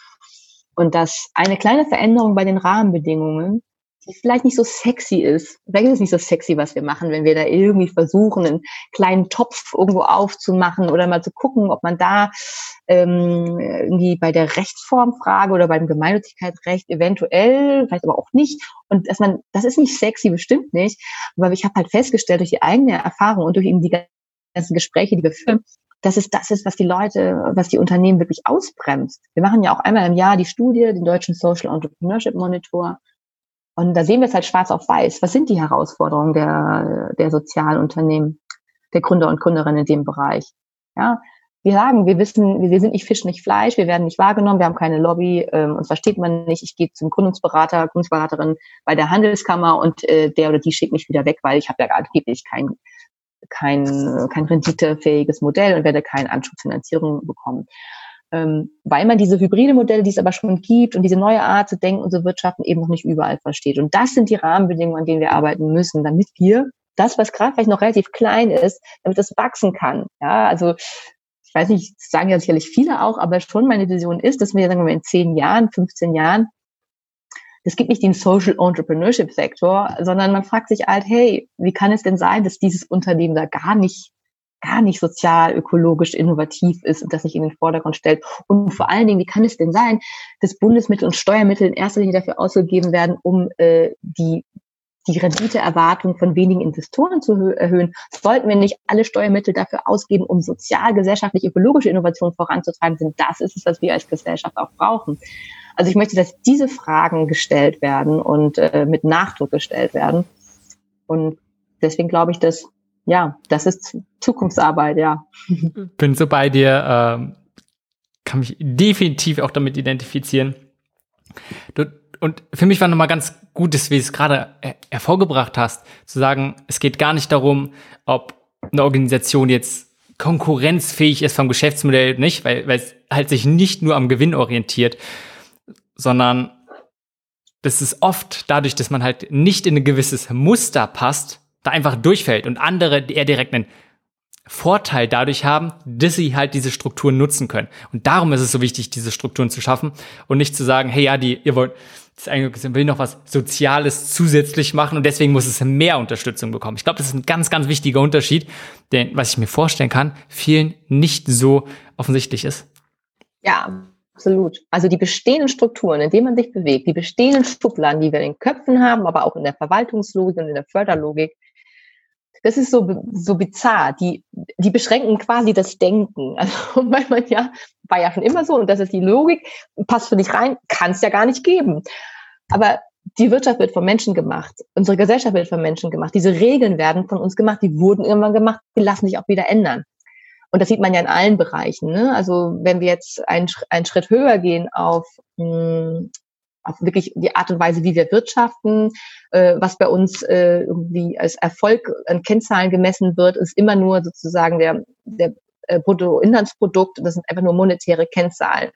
und dass eine kleine Veränderung bei den Rahmenbedingungen, die vielleicht nicht so sexy ist, vielleicht ist es nicht so sexy, was wir machen, wenn wir da irgendwie versuchen, einen kleinen Topf irgendwo aufzumachen oder mal zu gucken, ob man da ähm, irgendwie bei der Rechtsformfrage oder beim Gemeinnützigkeitsrecht eventuell, vielleicht aber auch nicht. Und dass man, das ist nicht sexy, bestimmt nicht. Aber ich habe halt festgestellt durch die eigene Erfahrung und durch eben die ganzen Gespräche, die wir führen, dass es das ist, was die Leute, was die Unternehmen wirklich ausbremst. Wir machen ja auch einmal im Jahr die Studie, den deutschen Social Entrepreneurship Monitor. Und da sehen wir es halt schwarz auf weiß. Was sind die Herausforderungen der, der Sozialunternehmen, der Gründer und Gründerinnen in dem Bereich? Ja, wir sagen, wir wissen, wir sind nicht Fisch, nicht Fleisch, wir werden nicht wahrgenommen, wir haben keine Lobby, ähm, uns versteht man nicht. Ich gehe zum Gründungsberater, Gründungsberaterin bei der Handelskammer und äh, der oder die schickt mich wieder weg, weil ich habe ja angeblich kein kein, kein renditefähiges Modell und werde keine Anschubfinanzierung bekommen. Ähm, weil man diese hybride Modelle, die es aber schon gibt und diese neue Art zu denken und zu wirtschaften eben noch nicht überall versteht. Und das sind die Rahmenbedingungen, an denen wir arbeiten müssen, damit wir das, was gerade vielleicht noch relativ klein ist, damit das wachsen kann. Ja, also ich weiß nicht, sagen ja sicherlich viele auch, aber schon meine Vision ist, dass wir, sagen wir mal, in zehn Jahren, 15 Jahren es gibt nicht den Social Entrepreneurship Sektor, sondern man fragt sich halt, hey, wie kann es denn sein, dass dieses Unternehmen da gar nicht gar nicht sozial, ökologisch, innovativ ist und das nicht in den Vordergrund stellt. Und vor allen Dingen, wie kann es denn sein, dass Bundesmittel und Steuermittel in erster Linie dafür ausgegeben werden, um äh, die die Renditeerwartung von wenigen Investoren zu erhöhen, sollten wir nicht alle Steuermittel dafür ausgeben, um sozial, gesellschaftlich, ökologische Innovation voranzutreiben, denn das ist es, was wir als Gesellschaft auch brauchen. Also ich möchte, dass diese Fragen gestellt werden und äh, mit Nachdruck gestellt werden. Und deswegen glaube ich, dass, ja, das ist Zukunftsarbeit, ja. [LAUGHS] Bin so bei dir, ähm, kann mich definitiv auch damit identifizieren. Du, und für mich war nochmal ganz gut, dass du es gerade hervorgebracht hast, zu sagen, es geht gar nicht darum, ob eine Organisation jetzt konkurrenzfähig ist vom Geschäftsmodell nicht, weil, weil es halt sich nicht nur am Gewinn orientiert, sondern das ist oft dadurch, dass man halt nicht in ein gewisses Muster passt, da einfach durchfällt und andere eher direkt einen Vorteil dadurch haben, dass sie halt diese Strukturen nutzen können. Und darum ist es so wichtig, diese Strukturen zu schaffen und nicht zu sagen, hey ja, die, ihr wollt, das eigentlich will noch was Soziales zusätzlich machen und deswegen muss es mehr Unterstützung bekommen. Ich glaube, das ist ein ganz, ganz wichtiger Unterschied, denn was ich mir vorstellen kann, vielen nicht so offensichtlich ist. Ja, Absolut. Also die bestehenden Strukturen, in denen man sich bewegt, die bestehenden Schubladen, die wir in den Köpfen haben, aber auch in der Verwaltungslogik und in der Förderlogik, das ist so, so bizarr. Die, die beschränken quasi das Denken. [LAUGHS] Also, weil man ja, war ja schon immer so und das ist die Logik, passt für dich rein, kann es ja gar nicht geben. Aber die Wirtschaft wird von Menschen gemacht. Unsere Gesellschaft wird von Menschen gemacht. Diese Regeln werden von uns gemacht. Die wurden irgendwann gemacht. Die lassen sich auch wieder ändern. Und das sieht man ja in allen Bereichen. Ne? Also wenn wir jetzt einen, einen Schritt höher gehen auf, mh, hm, auf wirklich die Art und Weise, wie wir wirtschaften, äh, was bei uns äh, irgendwie als Erfolg an Kennzahlen gemessen wird, ist immer nur sozusagen der, der äh, Bruttoinlandsprodukt. Das sind einfach nur monetäre Kennzahlen.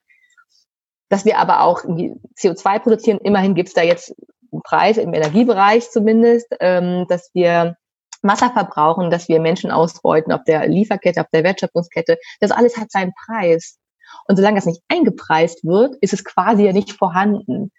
Dass wir aber auch CO2 produzieren, immerhin gibt es da jetzt einen Preis im Energiebereich zumindest, ähm, dass wir Wasser verbrauchen, dass wir Menschen ausbeuten auf der Lieferkette, auf der Wertschöpfungskette. Das alles hat seinen Preis. Und solange das nicht eingepreist wird, ist es quasi ja nicht vorhanden.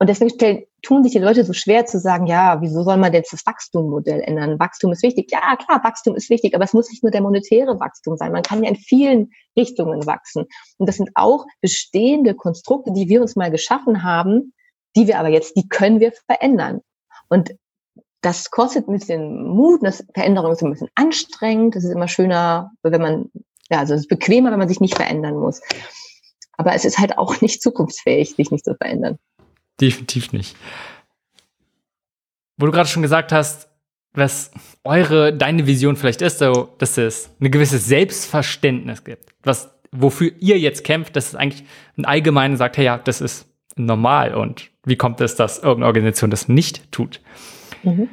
Und deswegen stellen, tun sich die Leute so schwer zu sagen, ja, wieso soll man jetzt das Wachstummodell ändern? Wachstum ist wichtig. Ja, klar, Wachstum ist wichtig, aber es muss nicht nur der monetäre Wachstum sein. Man kann ja in vielen Richtungen wachsen. Und das sind auch bestehende Konstrukte, die wir uns mal geschaffen haben, die wir aber jetzt, die können wir verändern. Und das kostet ein bisschen Mut, das Veränderung ist ein bisschen anstrengend, das ist immer schöner, wenn man, ja, also es ist bequemer, wenn man sich nicht verändern muss. Aber es ist halt auch nicht zukunftsfähig, sich nicht zu verändern. Definitiv nicht. Wo du gerade schon gesagt hast, was eure, deine Vision vielleicht ist, so, dass es eine gewisse Selbstverständnis gibt, was, wofür ihr jetzt kämpft, dass es eigentlich ein Allgemeinen sagt, hey, ja, das ist normal und wie kommt es, dass irgendeine Organisation das nicht tut? Mhm.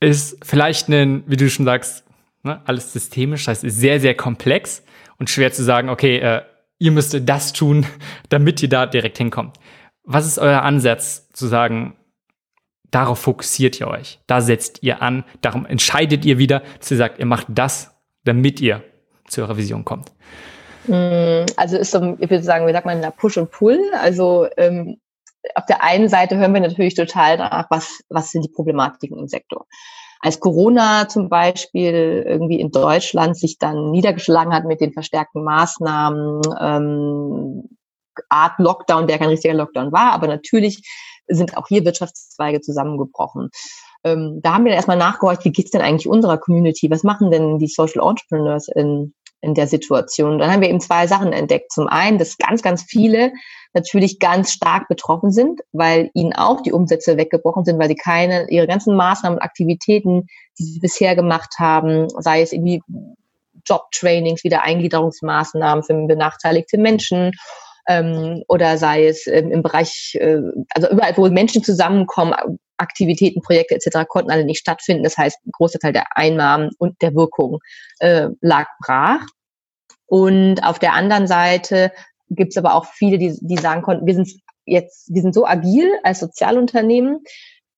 Ist vielleicht ein, wie du schon sagst, ne, alles systemisch, das heißt, ist sehr, sehr komplex und schwer zu sagen, okay, äh, ihr müsst das tun, [LAUGHS] damit ihr da direkt hinkommt. Was ist euer Ansatz zu sagen, darauf fokussiert ihr euch, da setzt ihr an, darum entscheidet ihr wieder, dass ihr sagt, ihr macht das, damit ihr zu eurer Vision kommt? Mm, also ist so, ich würde sagen, wie sagt man, Push und Pull. Also ähm, auf der einen Seite hören wir natürlich total nach, was, was sind die Problematiken im Sektor. Als Corona zum Beispiel irgendwie in Deutschland sich dann niedergeschlagen hat mit den verstärkten Maßnahmen, ähm, Art Lockdown, der kein richtiger Lockdown war, aber natürlich sind auch hier Wirtschaftszweige zusammengebrochen. Ähm, da haben wir dann erstmal nachgehorcht, wie geht's denn eigentlich unserer Community? Was machen denn die Social Entrepreneurs in, in der Situation? Dann haben wir eben zwei Sachen entdeckt. Zum einen, dass ganz, ganz viele natürlich ganz stark betroffen sind, weil ihnen auch die Umsätze weggebrochen sind, weil sie keine, ihre ganzen Maßnahmen und Aktivitäten, die sie bisher gemacht haben, sei es irgendwie Jobtrainings, Wiedereingliederungsmaßnahmen für benachteiligte Menschen ähm, oder sei es ähm, im Bereich, äh, also überall, wo Menschen zusammenkommen, Aktivitäten, Projekte etc. konnten alle nicht stattfinden. Das heißt, ein großer Teil der Einnahmen und der Wirkung äh, lag brach. Und auf der anderen Seite gibt es aber auch viele, die, die sagen konnten, wir sind jetzt, wir sind so agil als Sozialunternehmen,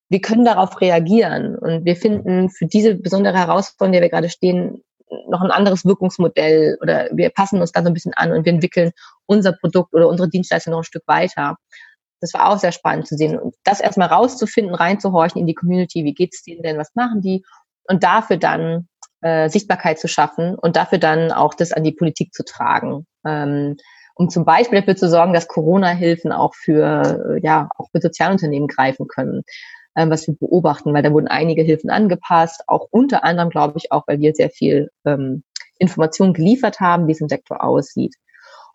wir können darauf reagieren. Und wir finden für diese besondere Herausforderung, der wir gerade stehen, noch ein anderes Wirkungsmodell oder wir passen uns da so ein bisschen an und wir entwickeln unser Produkt oder unsere Dienstleistung noch ein Stück weiter. Das war auch sehr spannend zu sehen. Und das erstmal rauszufinden, reinzuhorchen in die Community, wie geht's denen denn, was machen die? Und dafür dann äh, Sichtbarkeit zu schaffen und dafür dann auch das an die Politik zu tragen. Ähm, um zum Beispiel dafür zu sorgen, dass Corona-Hilfen auch für, ja, auch für Sozialunternehmen greifen können, ähm, was wir beobachten, weil da wurden einige Hilfen angepasst, auch unter anderem, glaube ich, auch, weil wir sehr viel ähm, Informationen geliefert haben, wie es im Sektor aussieht.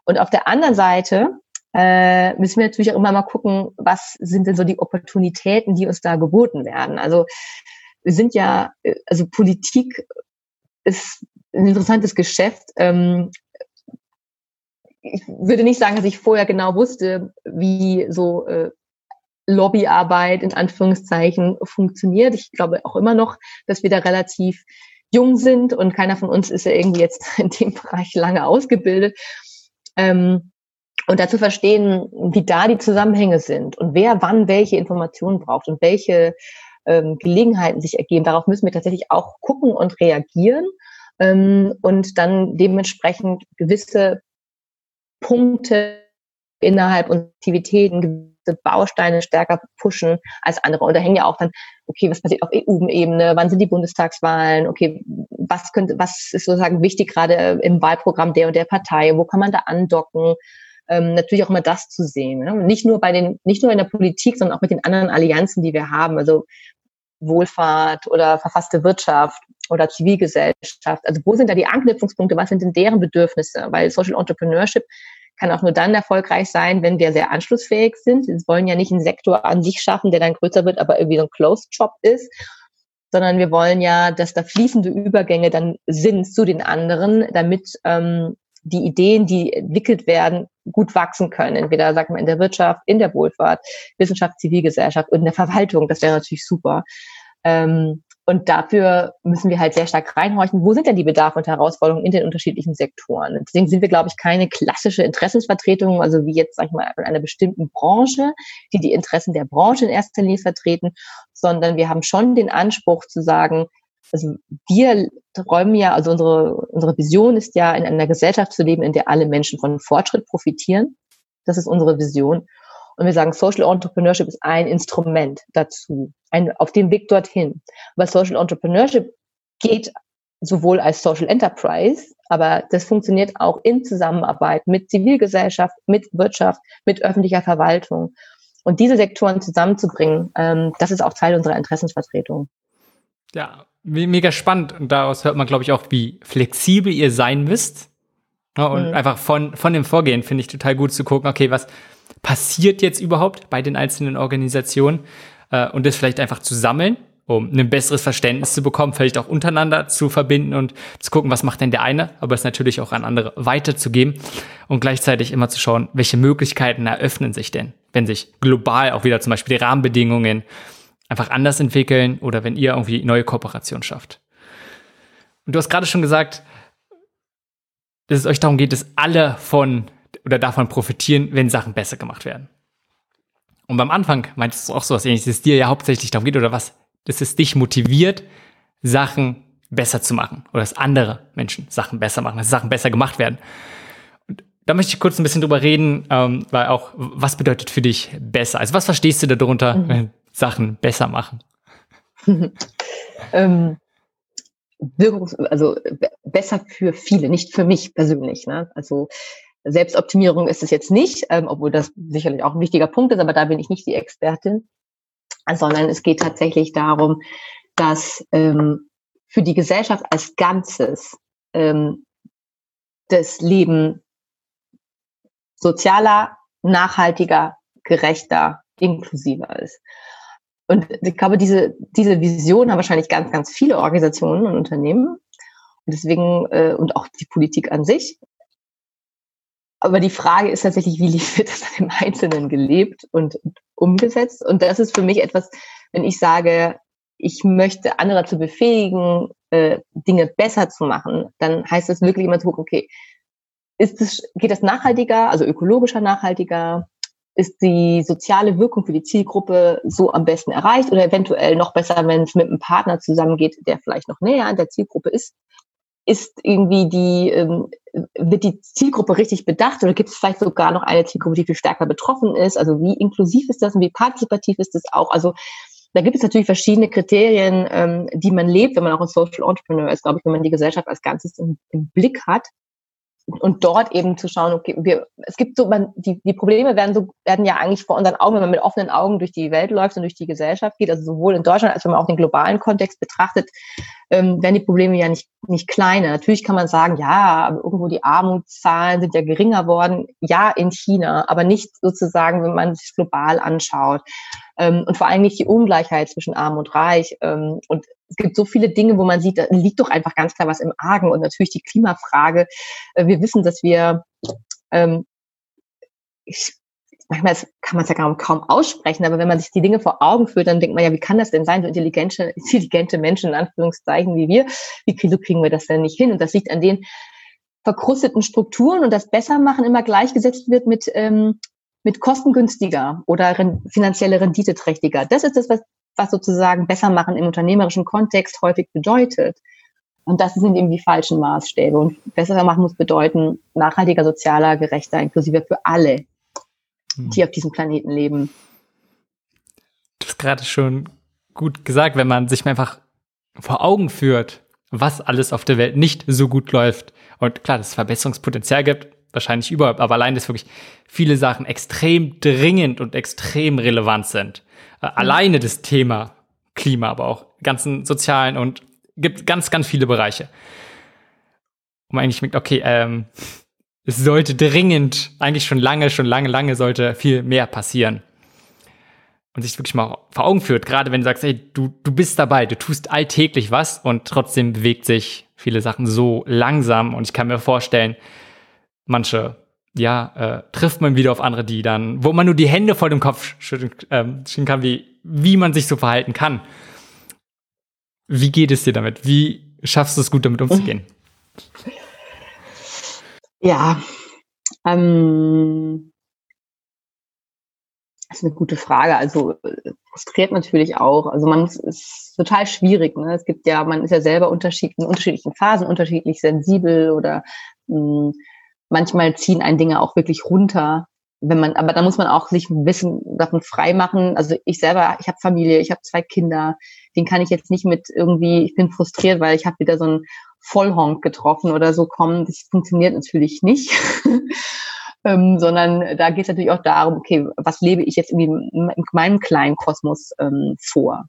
Und auf der anderen Seite äh, müssen wir natürlich auch immer mal gucken, was sind denn so die Opportunitäten, die uns da geboten werden. Also wir sind ja, äh, also Politik ist ein interessantes Geschäft. Ähm, ich würde nicht sagen, dass ich vorher genau wusste, wie so äh, Lobbyarbeit in Anführungszeichen funktioniert. Ich glaube auch immer noch, dass wir da relativ jung sind und keiner von uns ist ja irgendwie jetzt [LAUGHS] in dem Bereich lange ausgebildet. Ähm, und dazu verstehen, wie da die Zusammenhänge sind und wer wann welche Informationen braucht und welche ähm, Gelegenheiten sich ergeben. Darauf müssen wir tatsächlich auch gucken und reagieren ähm, und dann dementsprechend gewisse Punkte innerhalb unserer Aktivitäten, gewisse Bausteine stärker pushen als andere. Und da hängen ja auch dann, okay, was passiert auf EU-Ebene, wann sind die Bundestagswahlen, okay, was könnte, was ist sozusagen wichtig gerade im Wahlprogramm der und der Partei, wo kann man da andocken, ähm, natürlich auch immer das zu sehen. Ne? Nicht nur bei den, nicht nur in der Politik, sondern auch mit den anderen Allianzen, die wir haben. Also Wohlfahrt oder verfasste Wirtschaft oder Zivilgesellschaft. Also wo sind da die Anknüpfungspunkte? Was sind denn deren Bedürfnisse? Weil Social Entrepreneurship kann auch nur dann erfolgreich sein, wenn wir sehr anschlussfähig sind. Wir wollen ja nicht einen Sektor an sich schaffen, der dann größer wird, aber irgendwie so ein Closed Job ist, sondern wir wollen ja, dass da fließende Übergänge dann sind zu den anderen, damit ähm, die Ideen, die entwickelt werden, gut wachsen können. Entweder, sagen wir, in der Wirtschaft, in der Wohlfahrt, Wissenschaft, Zivilgesellschaft und in der Verwaltung. Das wäre natürlich super. Ähm, und dafür müssen wir halt sehr stark reinhorchen, wo sind denn die Bedarfe und Herausforderungen in den unterschiedlichen Sektoren. Deswegen sind wir, glaube ich, keine klassische Interessensvertretung, also wie jetzt, sag ich mal, in einer bestimmten Branche, die die Interessen der Branche in erster Linie vertreten, sondern wir haben schon den Anspruch zu sagen, also wir träumen ja, also unsere, unsere Vision ist ja, in einer Gesellschaft zu leben, in der alle Menschen von Fortschritt profitieren. Das ist unsere Vision. Und wir sagen, Social Entrepreneurship ist ein Instrument dazu, ein, auf dem Weg dorthin. Weil Social Entrepreneurship geht sowohl als Social Enterprise, aber das funktioniert auch in Zusammenarbeit mit Zivilgesellschaft, mit Wirtschaft, mit öffentlicher Verwaltung. Und diese Sektoren zusammenzubringen, ähm, das ist auch Teil unserer Interessensvertretung. Ja, mega spannend. Und daraus hört man, glaube ich, auch, wie flexibel ihr sein müsst. Ja, und mhm. einfach von, von dem Vorgehen finde ich total gut zu gucken, okay, was passiert jetzt überhaupt bei den einzelnen Organisationen äh, und das vielleicht einfach zu sammeln, um ein besseres Verständnis zu bekommen, vielleicht auch untereinander zu verbinden und zu gucken, was macht denn der eine, aber es natürlich auch an andere weiterzugeben und gleichzeitig immer zu schauen, welche Möglichkeiten eröffnen sich denn, wenn sich global auch wieder zum Beispiel die Rahmenbedingungen einfach anders entwickeln oder wenn ihr irgendwie neue Kooperationen schafft. Und du hast gerade schon gesagt, dass es euch darum geht, dass alle von oder davon profitieren, wenn Sachen besser gemacht werden. Und beim Anfang meintest du auch so was ähnliches, dass es dir ja hauptsächlich darum geht oder was, dass es dich motiviert, Sachen besser zu machen oder dass andere Menschen Sachen besser machen, dass Sachen besser gemacht werden. Und da möchte ich kurz ein bisschen drüber reden, ähm, weil auch, was bedeutet für dich besser? Also was verstehst du darunter, mhm. wenn Sachen besser machen? [LAUGHS] ähm, Wirkungs also besser für viele, nicht für mich persönlich. Ne? Also Selbstoptimierung ist es jetzt nicht, ähm, obwohl das sicherlich auch ein wichtiger Punkt ist, aber da bin ich nicht die Expertin, sondern es geht tatsächlich darum, dass ähm, für die Gesellschaft als Ganzes ähm, das Leben sozialer, nachhaltiger, gerechter, inklusiver ist. Und ich glaube, diese, diese Vision haben wahrscheinlich ganz, ganz viele Organisationen und Unternehmen. Und deswegen, äh, und auch die Politik an sich. Aber die Frage ist tatsächlich, wie [LAUGHS] wird das im Einzelnen gelebt und, und umgesetzt? Und das ist für mich etwas, wenn ich sage, ich möchte andere zu befähigen, äh, Dinge besser zu machen, dann heißt das wirklich immer zu gucken, okay, ist das, geht das nachhaltiger, also ökologischer nachhaltiger? Ist die soziale Wirkung für die Zielgruppe so am besten erreicht oder eventuell noch besser, wenn es mit einem Partner zusammengeht, der vielleicht noch näher an der Zielgruppe ist? ist irgendwie die, ähm, wird die Zielgruppe richtig bedacht oder gibt es vielleicht sogar noch eine Zielgruppe, die viel stärker betroffen ist? Also wie inklusiv ist das und wie partizipativ ist das auch? Also da gibt es natürlich verschiedene Kriterien, ähm, die man lebt, wenn man auch ein Social Entrepreneur ist, glaube ich, wenn man die Gesellschaft als Ganzes im, im Blick hat und dort eben zu schauen, okay, wir, es gibt so, man, die, die Probleme werden so, werden ja eigentlich vor unseren Augen, wenn man mit offenen Augen durch die Welt läuft und durch die Gesellschaft geht, also sowohl in Deutschland als wenn man auch den globalen Kontext betrachtet, ähm, werden die Probleme ja nicht, nicht kleiner. Natürlich kann man sagen, ja, aber irgendwo die Armutszahlen sind ja geringer worden. Ja, in China, aber nicht sozusagen, wenn man sich global anschaut. Ähm, und vor allem nicht die Ungleichheit zwischen Arm und Reich. Ähm, und es gibt so viele Dinge, wo man sieht, da liegt doch einfach ganz klar was im Argen. Und natürlich die Klimafrage. Äh, wir wissen, dass wir ähm, ich manchmal kann man es ja kaum, kaum aussprechen, aber wenn man sich die Dinge vor Augen führt, dann denkt man ja, wie kann das denn sein, so intelligente, [LAUGHS] intelligente Menschen in Anführungszeichen wie wir, wie kriegen wir das denn nicht hin? Und das liegt an den verkrusteten Strukturen und das Bessermachen immer gleichgesetzt wird mit, ähm, mit kostengünstiger oder ren finanzielle renditeträchtiger. Das ist das, was, was sozusagen Bessermachen im unternehmerischen Kontext häufig bedeutet. Und das sind eben die falschen Maßstäbe. Und besser machen muss bedeuten, nachhaltiger, sozialer, gerechter, inklusiver für alle hm. die auf diesem Planeten leben. Du hast gerade schon gut gesagt, wenn man sich einfach vor Augen führt, was alles auf der Welt nicht so gut läuft. Und klar, dass es Verbesserungspotenzial gibt, wahrscheinlich überhaupt, aber allein, dass wirklich viele Sachen extrem dringend und extrem relevant sind. Äh, alleine das Thema Klima, aber auch ganzen sozialen und gibt ganz, ganz viele Bereiche. Und man eigentlich merkt, okay, ähm, es sollte dringend, eigentlich schon lange, schon lange, lange sollte viel mehr passieren. Und sich wirklich mal vor Augen führt, gerade wenn du sagst, ey, du, du bist dabei, du tust alltäglich was und trotzdem bewegt sich viele Sachen so langsam. Und ich kann mir vorstellen, manche, ja, äh, trifft man wieder auf andere, die dann, wo man nur die Hände vor dem Kopf schütteln ähm, kann, wie, wie man sich so verhalten kann. Wie geht es dir damit? Wie schaffst du es gut, damit umzugehen? [LAUGHS] Ja, ähm, das ist eine gute Frage. Also frustriert natürlich auch. Also man ist, ist total schwierig. Ne? Es gibt ja, man ist ja selber unterschied, in unterschiedlichen Phasen unterschiedlich sensibel oder mh, hm, manchmal ziehen ein Dinge auch wirklich runter. Wenn man, aber da muss man auch sich ein Wissen davon frei machen. Also ich selber, ich habe Familie, ich habe zwei Kinder, den kann ich jetzt nicht mit irgendwie, ich bin frustriert, weil ich habe wieder so einen Vollhonk getroffen oder so kommen. Das funktioniert natürlich nicht. [LAUGHS] ähm, sondern da geht es natürlich auch darum, okay, was lebe ich jetzt irgendwie in meinem kleinen Kosmos ähm, vor?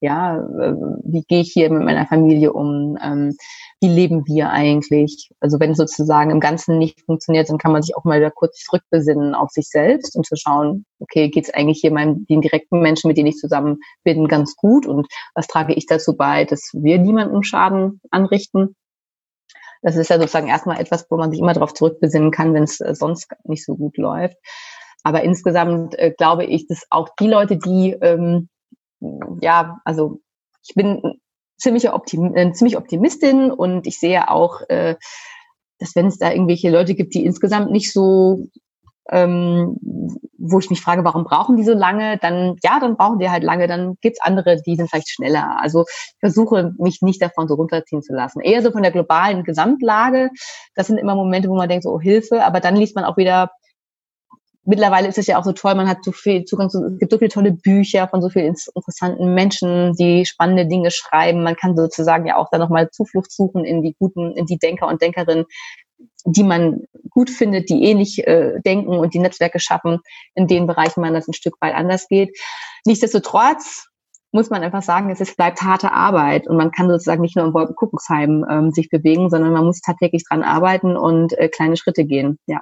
Ja, äh, wie gehe ich hier mit meiner Familie um? Ähm, wie leben wir eigentlich? Also wenn sozusagen im Ganzen nicht funktioniert, dann kann man sich auch mal wieder kurz zurückbesinnen auf sich selbst und zu schauen, okay, geht es eigentlich hier meinen den direkten Menschen, mit denen ich zusammen bin, ganz gut und was trage ich dazu bei, dass wir niemandem Schaden anrichten? Das ist ja sozusagen erstmal etwas, wo man sich immer darauf zurückbesinnen kann, wenn es äh, sonst nicht so gut läuft. Aber insgesamt äh, glaube ich, dass auch die Leute, die, ähm, ja, also ich bin ziemlich, Optim äh, ziemlich Optimistin und ich sehe auch, äh, dass wenn es da irgendwelche Leute gibt, die insgesamt nicht so ähm, wo ich mich frage, warum brauchen die so lange? Dann, ja, dann brauchen die halt lange, dann gibt's andere, die sind vielleicht schneller. Also ich versuche mich nicht davon so runterziehen zu lassen. Eher so von der globalen Gesamtlage. Das sind immer Momente, wo man denkt, so, oh Hilfe, aber dann liest man auch wieder, mittlerweile ist es ja auch so toll, man hat so viel Zugang zu, es gibt so viele tolle Bücher von so vielen interessanten Menschen, die spannende Dinge schreiben. Man kann sozusagen ja auch da nochmal Zuflucht suchen in die guten, in die Denker und Denkerinnen, die man gut findet, die ähnlich äh, denken und die Netzwerke schaffen, in den Bereichen man das ein Stück weit anders geht. Nichtsdestotrotz muss man einfach sagen, es ist, bleibt harte Arbeit und man kann sozusagen nicht nur im Wolkenkuckucksheim ähm, sich bewegen, sondern man muss tatsächlich dran arbeiten und äh, kleine Schritte gehen. Ja,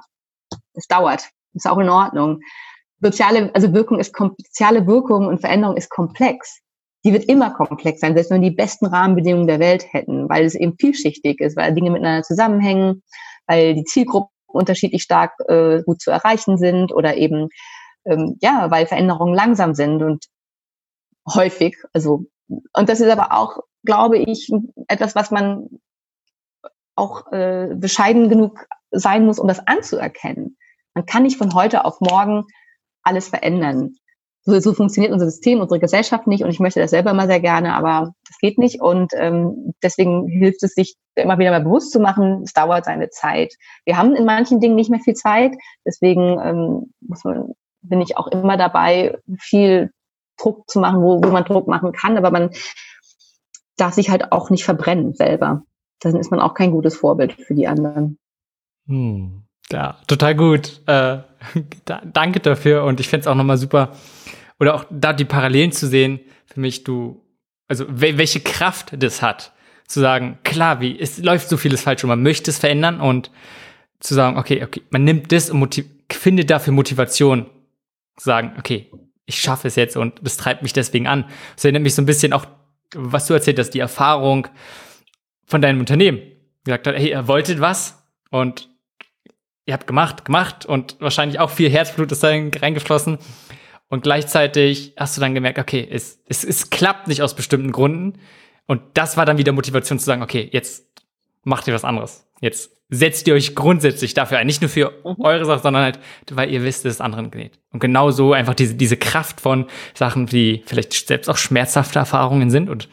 es dauert, ist auch in Ordnung. Soziale, also Wirkung ist soziale Wirkung und Veränderung ist komplex die wird immer komplex sein, selbst wenn wir die besten Rahmenbedingungen der Welt hätten, weil es eben vielschichtig ist, weil Dinge miteinander zusammenhängen, weil die Zielgruppen unterschiedlich stark äh, gut zu erreichen sind oder eben ähm, ja, weil Veränderungen langsam sind und häufig, also und das ist aber auch, glaube ich, etwas, was man auch äh, bescheiden genug sein muss, um das anzuerkennen. Man kann nicht von heute auf morgen alles verändern so, so funktioniert unser System, unsere Gesellschaft nicht und ich möchte das selber immer sehr gerne, aber das geht nicht und ähm, deswegen hilft es sich immer wieder mal bewusst zu machen, es dauert seine Zeit. Wir haben in manchen Dingen nicht mehr viel Zeit, deswegen ähm, muss man, bin ich auch immer dabei, viel Druck zu machen, wo, wo man Druck machen kann, aber man darf sich halt auch nicht verbrennen selber. Dann ist man auch kein gutes Vorbild für die anderen. Hm. Ja, total gut. Äh, [LAUGHS] da, danke dafür und ich finde es auch nochmal super, oder auch da die Parallelen zu sehen, für mich, du, also welche Kraft das hat, zu sagen, klar, wie, es läuft so vieles falsch und man möchte es verändern und zu sagen, okay, okay, man nimmt das und findet dafür Motivation, zu sagen, okay, ich schaffe es jetzt und das treibt mich deswegen an. Das erinnert mich so ein bisschen auch, was du erzählt hast, die Erfahrung von deinem Unternehmen. Gesagt hat, hey, ihr wolltet was und ihr habt gemacht, gemacht und wahrscheinlich auch viel Herzblut ist da reingeflossen. Und gleichzeitig hast du dann gemerkt, okay, es, es, es klappt nicht aus bestimmten Gründen. Und das war dann wieder Motivation zu sagen, okay, jetzt macht ihr was anderes. Jetzt setzt ihr euch grundsätzlich dafür ein. Nicht nur für mhm. eure Sache, sondern halt, weil ihr wisst, dass es anderen geht. Und genau so einfach diese, diese Kraft von Sachen, die vielleicht selbst auch schmerzhafte Erfahrungen sind und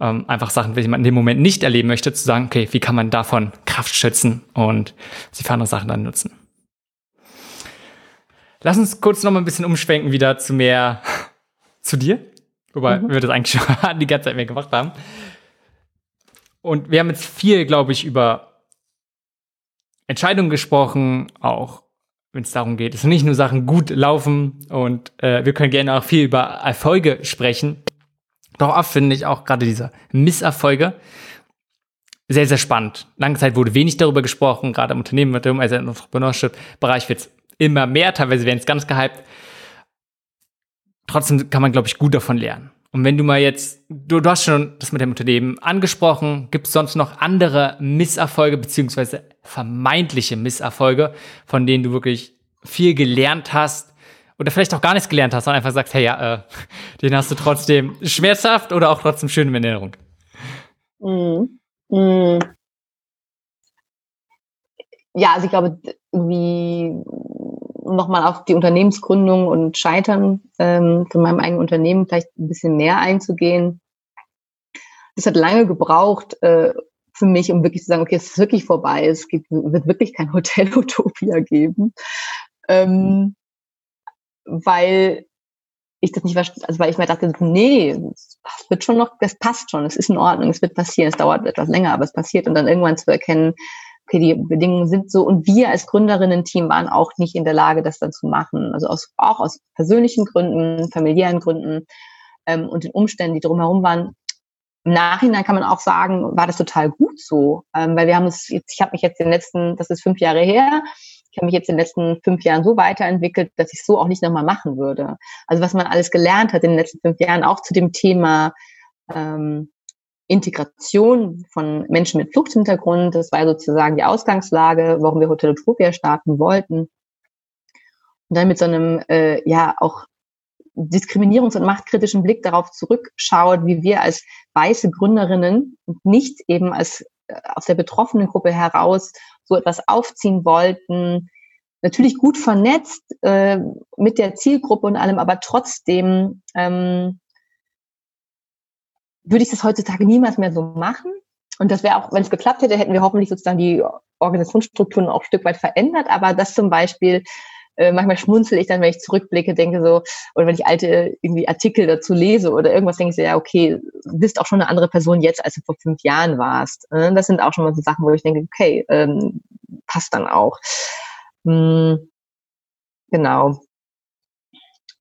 ähm, einfach Sachen, die man in dem Moment nicht erleben möchte, zu sagen, okay, wie kann man davon Kraft schützen und sie für andere Sachen dann nutzen. Lass uns kurz noch mal ein bisschen umschwenken wieder zu mehr [LAUGHS] zu dir. Wobei mhm. wir das eigentlich schon [LAUGHS] die ganze Zeit mehr gemacht haben. Und wir haben jetzt viel, glaube ich, über Entscheidungen gesprochen, auch wenn es darum geht, dass nicht nur Sachen gut laufen und äh, wir können gerne auch viel über Erfolge sprechen. Doch oft finde ich auch gerade diese Misserfolge sehr, sehr spannend. Lange Zeit wurde wenig darüber gesprochen, gerade im Unternehmen, also im Entrepreneurship-Bereich wird es immer mehr, teilweise werden es ganz gehypt. Trotzdem kann man, glaube ich, gut davon lernen. Und wenn du mal jetzt, du, du hast schon das mit dem Unternehmen angesprochen, gibt es sonst noch andere Misserfolge beziehungsweise vermeintliche Misserfolge, von denen du wirklich viel gelernt hast oder vielleicht auch gar nichts gelernt hast, sondern einfach sagst, hey ja, äh, [LAUGHS] den hast du trotzdem schmerzhaft oder auch trotzdem schön in Erinnerung? Mhm. Mhm. Ja, also ich glaube, irgendwie nochmal auf die Unternehmensgründung und Scheitern ähm, von meinem eigenen Unternehmen vielleicht ein bisschen mehr einzugehen. Das hat lange gebraucht äh, für mich, um wirklich zu sagen, okay, es ist wirklich vorbei, es gibt, wird wirklich kein [LAUGHS] Hotel Utopia geben. Ähm, weil ich das nicht also weil ich mir dachte, nee, das wird schon noch, das passt schon, es ist in Ordnung, es wird passieren, es dauert etwas länger, aber es passiert und dann irgendwann zu erkennen, okay, die Bedingungen sind so und wir als Gründerinnen-Team waren auch nicht in der Lage, das dann zu machen. Also aus, auch aus persönlichen Gründen, familiären Gründen ähm, und den Umständen, die drumherum waren. Im Nachhinein kann man auch sagen, war das total gut so, ähm, weil wir haben es jetzt, ich habe mich jetzt den letzten, das ist fünf Jahre her, ich habe mich jetzt in den letzten fünf Jahren so weiterentwickelt, dass ich so auch nicht nochmal machen würde. Also was man alles gelernt hat in den letzten fünf Jahren, auch zu dem Thema ähm, Integration von Menschen mit Fluchthintergrund. Das war sozusagen die Ausgangslage, warum wir Hotel Utopia starten wollten. Und dann mit so einem, äh, ja, auch diskriminierungs- und machtkritischen Blick darauf zurückschaut, wie wir als weiße Gründerinnen nicht eben als aus der betroffenen Gruppe heraus so etwas aufziehen wollten. Natürlich gut vernetzt äh, mit der Zielgruppe und allem, aber trotzdem ähm, würde ich das heutzutage niemals mehr so machen. Und das wäre auch, wenn es geklappt hätte, hätten wir hoffentlich sozusagen die Organisationsstrukturen auch ein Stück weit verändert. Aber das zum Beispiel, äh, manchmal schmunzel ich dann, wenn ich zurückblicke, denke so, oder wenn ich alte irgendwie Artikel dazu lese oder irgendwas, denke ich so, ja, okay, du bist auch schon eine andere Person jetzt, als du vor fünf Jahren warst. Äh, das sind auch schon mal so Sachen, wo ich denke, okay, ähm, passt dann auch. Hm, genau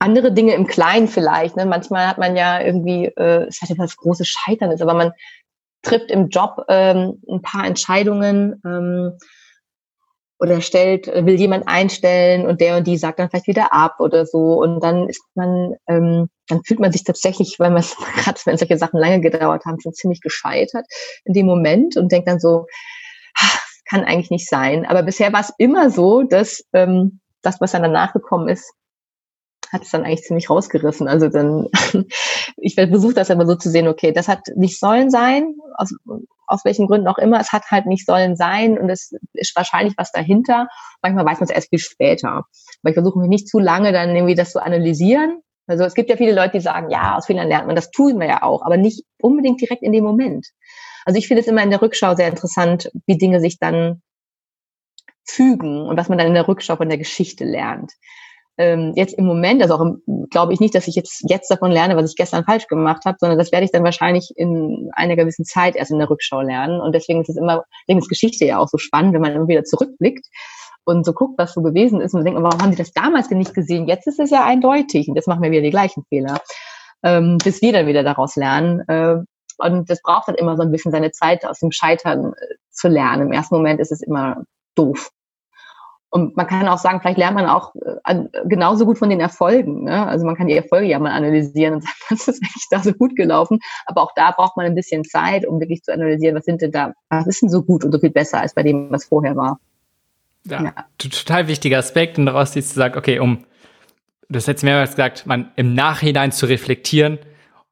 andere Dinge im Kleinen vielleicht. Ne? Manchmal hat man ja irgendwie, äh, es hat ja was großes Scheitern ist, aber man trifft im Job ähm, ein paar Entscheidungen ähm, oder stellt, will jemand einstellen und der und die sagt dann vielleicht wieder ab oder so. Und dann ist man, ähm, dann fühlt man sich tatsächlich, weil man [LAUGHS] gerade wenn solche Sachen lange gedauert haben, schon ziemlich gescheitert in dem Moment und denkt dann so, ach, kann eigentlich nicht sein. Aber bisher war es immer so, dass ähm, das, was dann danach gekommen ist, hat es dann eigentlich ziemlich rausgerissen. Also dann, [LAUGHS] ich versuche das aber so zu sehen, okay, das hat nicht sollen sein, aus, aus welchen Gründen auch immer, es hat halt nicht sollen sein und es ist wahrscheinlich was dahinter. Manchmal weiß man es erst viel später. Aber ich versuche mich nicht zu lange dann irgendwie das zu analysieren. Also es gibt ja viele Leute, die sagen, ja, aus Fehlern lernt man, das tun wir ja auch, aber nicht unbedingt direkt in dem Moment. Also ich finde es immer in der Rückschau sehr interessant, wie Dinge sich dann fügen und was man dann in der Rückschau von der Geschichte lernt ähm, jetzt im Moment, also auch glaube ich nicht, dass ich jetzt, jetzt davon lerne, was ich gestern falsch gemacht habe, sondern das werde ich dann wahrscheinlich in einer gewissen Zeit erst in der Rückschau lernen. Und deswegen ist es immer, deswegen ist Geschichte ja auch so spannend, wenn man immer wieder zurückblickt und so guckt, was so gewesen ist und denkt, warum haben die das damals denn nicht gesehen? Jetzt ist es ja eindeutig und jetzt machen wir wieder die gleichen Fehler, ähm, bis wir dann wieder daraus lernen. Äh, und das braucht halt immer so ein bisschen seine Zeit, aus dem Scheitern äh, zu lernen. Im ersten Moment ist es immer doof. Und man kann auch sagen, vielleicht lernt man auch äh, genauso gut von den Erfolgen. Ne? Also man kann die Erfolge ja mal analysieren und [LAUGHS] sagen, was ist eigentlich da so gut gelaufen. Aber auch da braucht man ein bisschen Zeit, um wirklich zu analysieren, was sind denn da, was ist denn so gut und so viel besser als bei dem, was vorher war. Ja, ja. total wichtiger Aspekt und daraus ist zu sagen, okay, um, du hast jetzt mehrmals gesagt, man im Nachhinein zu reflektieren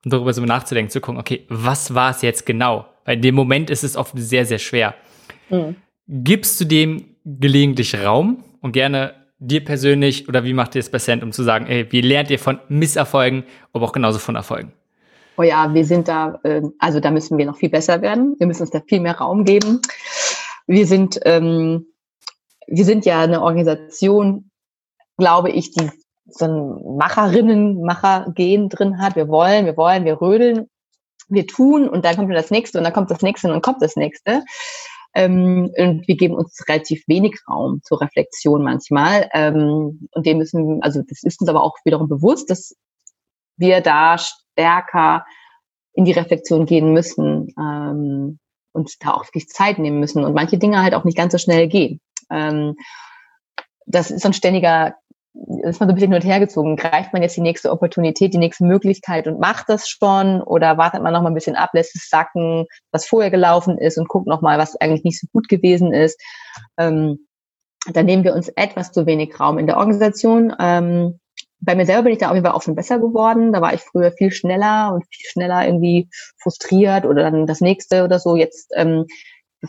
und darüber so nachzudenken, zu gucken, okay, was war es jetzt genau? Weil in dem Moment ist es oft sehr, sehr schwer. Mhm. Gibst du dem gelegentlich Raum und gerne dir persönlich oder wie macht ihr es bei Send, um zu sagen, ey, wie lernt ihr von Misserfolgen, aber auch genauso von Erfolgen? Oh ja, wir sind da, äh, also da müssen wir noch viel besser werden. Wir müssen uns da viel mehr Raum geben. Wir sind, ähm, wir sind ja eine Organisation, glaube ich, die so ein Macherinnen, Macher-Gen drin hat. Wir wollen, wir wollen, wir rödeln. wir tun und dann kommt das nächste und dann kommt das nächste und dann kommt das nächste. Ähm, und wir geben uns relativ wenig Raum zur Reflexion manchmal. Ähm, und dem müssen, also das ist uns aber auch wiederum bewusst, dass wir da stärker in die Reflexion gehen müssen ähm, und da auch wirklich Zeit nehmen müssen und manche Dinge halt auch nicht ganz so schnell gehen. Ähm, das ist ein ständiger ist man so ein bisschen hin und her gezogen. Greift man jetzt die nächste Opportunität, die nächste Möglichkeit und macht das schon oder wartet man noch mal ein bisschen ab, lässt es sacken, was vorher gelaufen ist und guckt noch mal, was eigentlich nicht so gut gewesen ist. Ähm, dann nehmen wir uns etwas zu wenig Raum in der Organisation. Ähm, bei mir selber bin ich da auf jeden Fall auch schon besser geworden. Da war ich früher viel schneller und viel schneller irgendwie frustriert oder dann das nächste oder so. Jetzt ähm,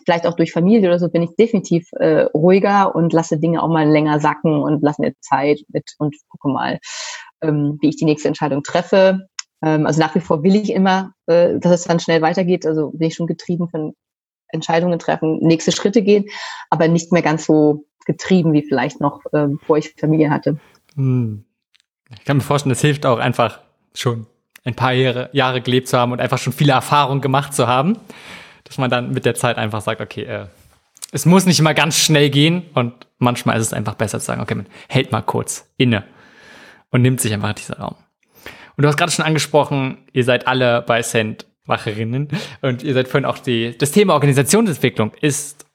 vielleicht auch durch Familie oder so, bin ich definitiv äh, ruhiger und lasse Dinge auch mal länger sacken und lasse mir Zeit mit und gucke mal, ähm, wie ich die nächste Entscheidung treffe. Ähm, also nach wie vor will ich immer, äh, dass es dann schnell weitergeht. Also bin ich schon getrieben von Entscheidungen treffen, nächste Schritte gehen, aber nicht mehr ganz so getrieben wie vielleicht noch, äh, bevor ich Familie hatte. Hm. Ich kann mir vorstellen, es hilft auch einfach schon ein paar Jahre, Jahre gelebt zu haben und einfach schon viele Erfahrungen gemacht zu haben dass man dann mit der Zeit einfach sagt, okay, äh, es muss nicht immer ganz schnell gehen und manchmal ist es einfach besser zu sagen, okay, man hält mal kurz inne und nimmt sich einfach diesen Raum. Und du hast gerade schon angesprochen, ihr seid alle bei Cent Wacherinnen und ihr seid vorhin auch die, das Thema Organisationsentwicklung ist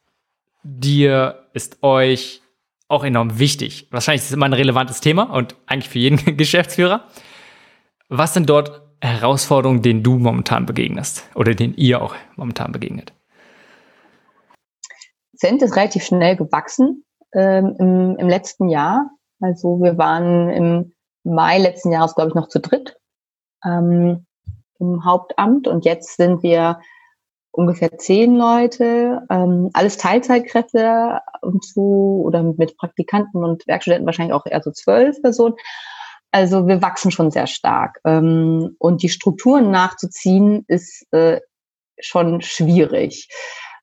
dir, ist euch auch enorm wichtig. Wahrscheinlich ist es immer ein relevantes Thema und eigentlich für jeden [LAUGHS] Geschäftsführer. Was sind dort Herausforderungen, denen du momentan begegnest oder denen ihr auch momentan begegnet? Cent ist relativ schnell gewachsen ähm, im, im, letzten Jahr. Also wir waren im Mai letzten Jahres, glaube ich, noch zu dritt ähm, im Hauptamt und jetzt sind wir ungefähr zehn Leute, ähm, alles Teilzeitkräfte so oder mit Praktikanten und Werkstudenten wahrscheinlich auch eher so zwölf Personen. Also wir wachsen schon sehr stark. Ähm, und die Strukturen nachzuziehen ist äh, schon schwierig.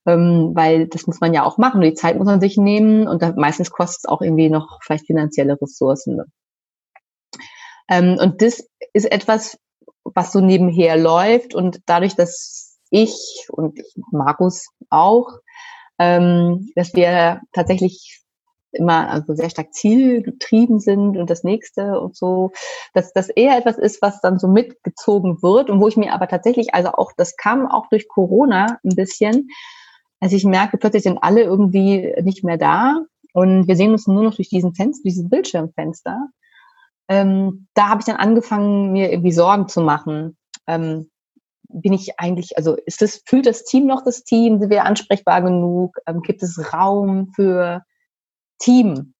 Ähm, weil das muss man ja auch machen. Die Zeit muss man sich nehmen und da, meistens kostet es auch irgendwie noch vielleicht finanzielle Ressourcen. Ähm, und das ist etwas, was so nebenher läuft und dadurch, dass ich und Markus auch, ähm, dass wir tatsächlich immer also sehr stark zielgetrieben sind und das nächste und so, dass das eher etwas ist, was dann so mitgezogen wird und wo ich mir aber tatsächlich, also auch, das kam auch durch Corona ein bisschen, als ich merke, plötzlich sind alle irgendwie nicht mehr da und wir sehen uns nur noch durch diesen Fenster, dieses Bildschirmfenster. Ähm, da habe ich dann angefangen, mir irgendwie Sorgen zu machen. Ähm, bin ich eigentlich, also ist das, fühlt das Team noch das Team? Sind wir ansprechbar genug? Ähm, gibt es Raum für Team?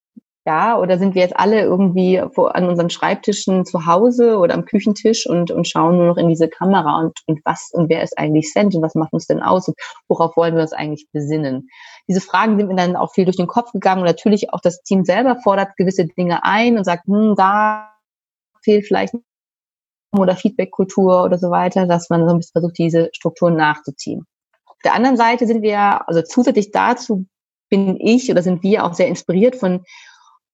Ja, oder sind wir jetzt alle irgendwie an unseren Schreibtischen zu Hause oder am Küchentisch und, und schauen nur noch in diese Kamera und, und was und wer ist eigentlich Cent und was macht uns denn aus und worauf wollen wir uns eigentlich besinnen? Diese Fragen sind mir dann auch viel durch den Kopf gegangen und natürlich auch das Team selber fordert gewisse Dinge ein und sagt, hm, da fehlt vielleicht oder Feedbackkultur oder so weiter, dass man so ein bisschen versucht, diese Strukturen nachzuziehen. Auf der anderen Seite sind wir, also zusätzlich dazu bin ich oder sind wir auch sehr inspiriert von,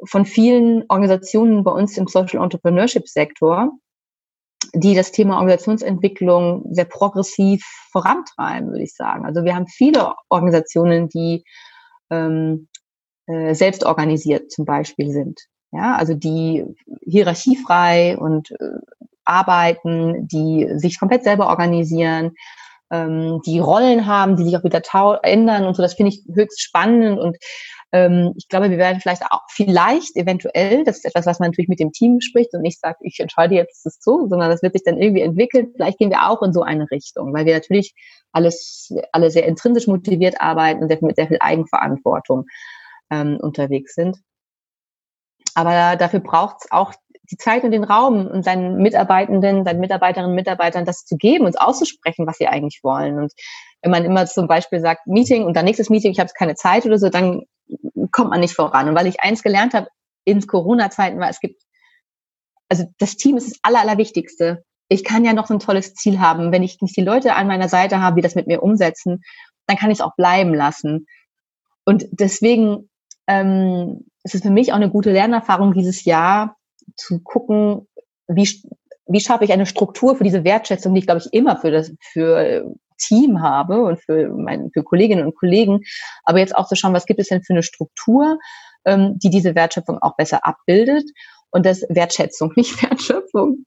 von vielen Organisationen bei uns im Social Entrepreneurship Sektor, die das Thema Organisationsentwicklung sehr progressiv vorantreiben, würde ich sagen. Also wir haben viele Organisationen, die ähm, äh, selbst organisiert zum Beispiel sind. Ja, also die hierarchiefrei und äh, arbeiten, die sich komplett selber organisieren, ähm, die Rollen haben, die sich auch wieder ändern und so. Das finde ich höchst spannend und ähm, ich glaube, wir werden vielleicht auch vielleicht eventuell, das ist etwas, was man natürlich mit dem Team spricht und nicht sagt, ich entscheide jetzt das so, sondern das wird sich dann irgendwie entwickeln. Vielleicht gehen wir auch in so eine Richtung, weil wir natürlich alles, alle sehr intrinsisch motiviert arbeiten und mit sehr viel Eigenverantwortung ähm, unterwegs sind. Aber dafür braucht es auch die Zeit und den Raum und seinen Mitarbeitenden, seinen Mitarbeiterinnen und Mitarbeitern das zu geben, uns auszusprechen, was sie eigentlich wollen. Und wenn man immer zum Beispiel sagt, Meeting und dann nächstes Meeting, ich habe keine Zeit oder so, dann kommt man nicht voran. Und weil ich eins gelernt habe in Corona-Zeiten war, es gibt, also das Team ist das Aller, Allerwichtigste. Ich kann ja noch so ein tolles Ziel haben. Wenn ich nicht die Leute an meiner Seite habe, die das mit mir umsetzen, dann kann ich es auch bleiben lassen. Und deswegen ähm, es ist für mich auch eine gute Lernerfahrung dieses Jahr, zu gucken, wie, wie schaffe ich eine Struktur für diese Wertschätzung, die ich, glaube ich, immer für das für Team habe und für, mein, für Kolleginnen und Kollegen, aber jetzt auch zu schauen, was gibt es denn für eine Struktur, ähm, die diese Wertschöpfung auch besser abbildet und das Wertschätzung, [LAUGHS] nicht Wertschöpfung.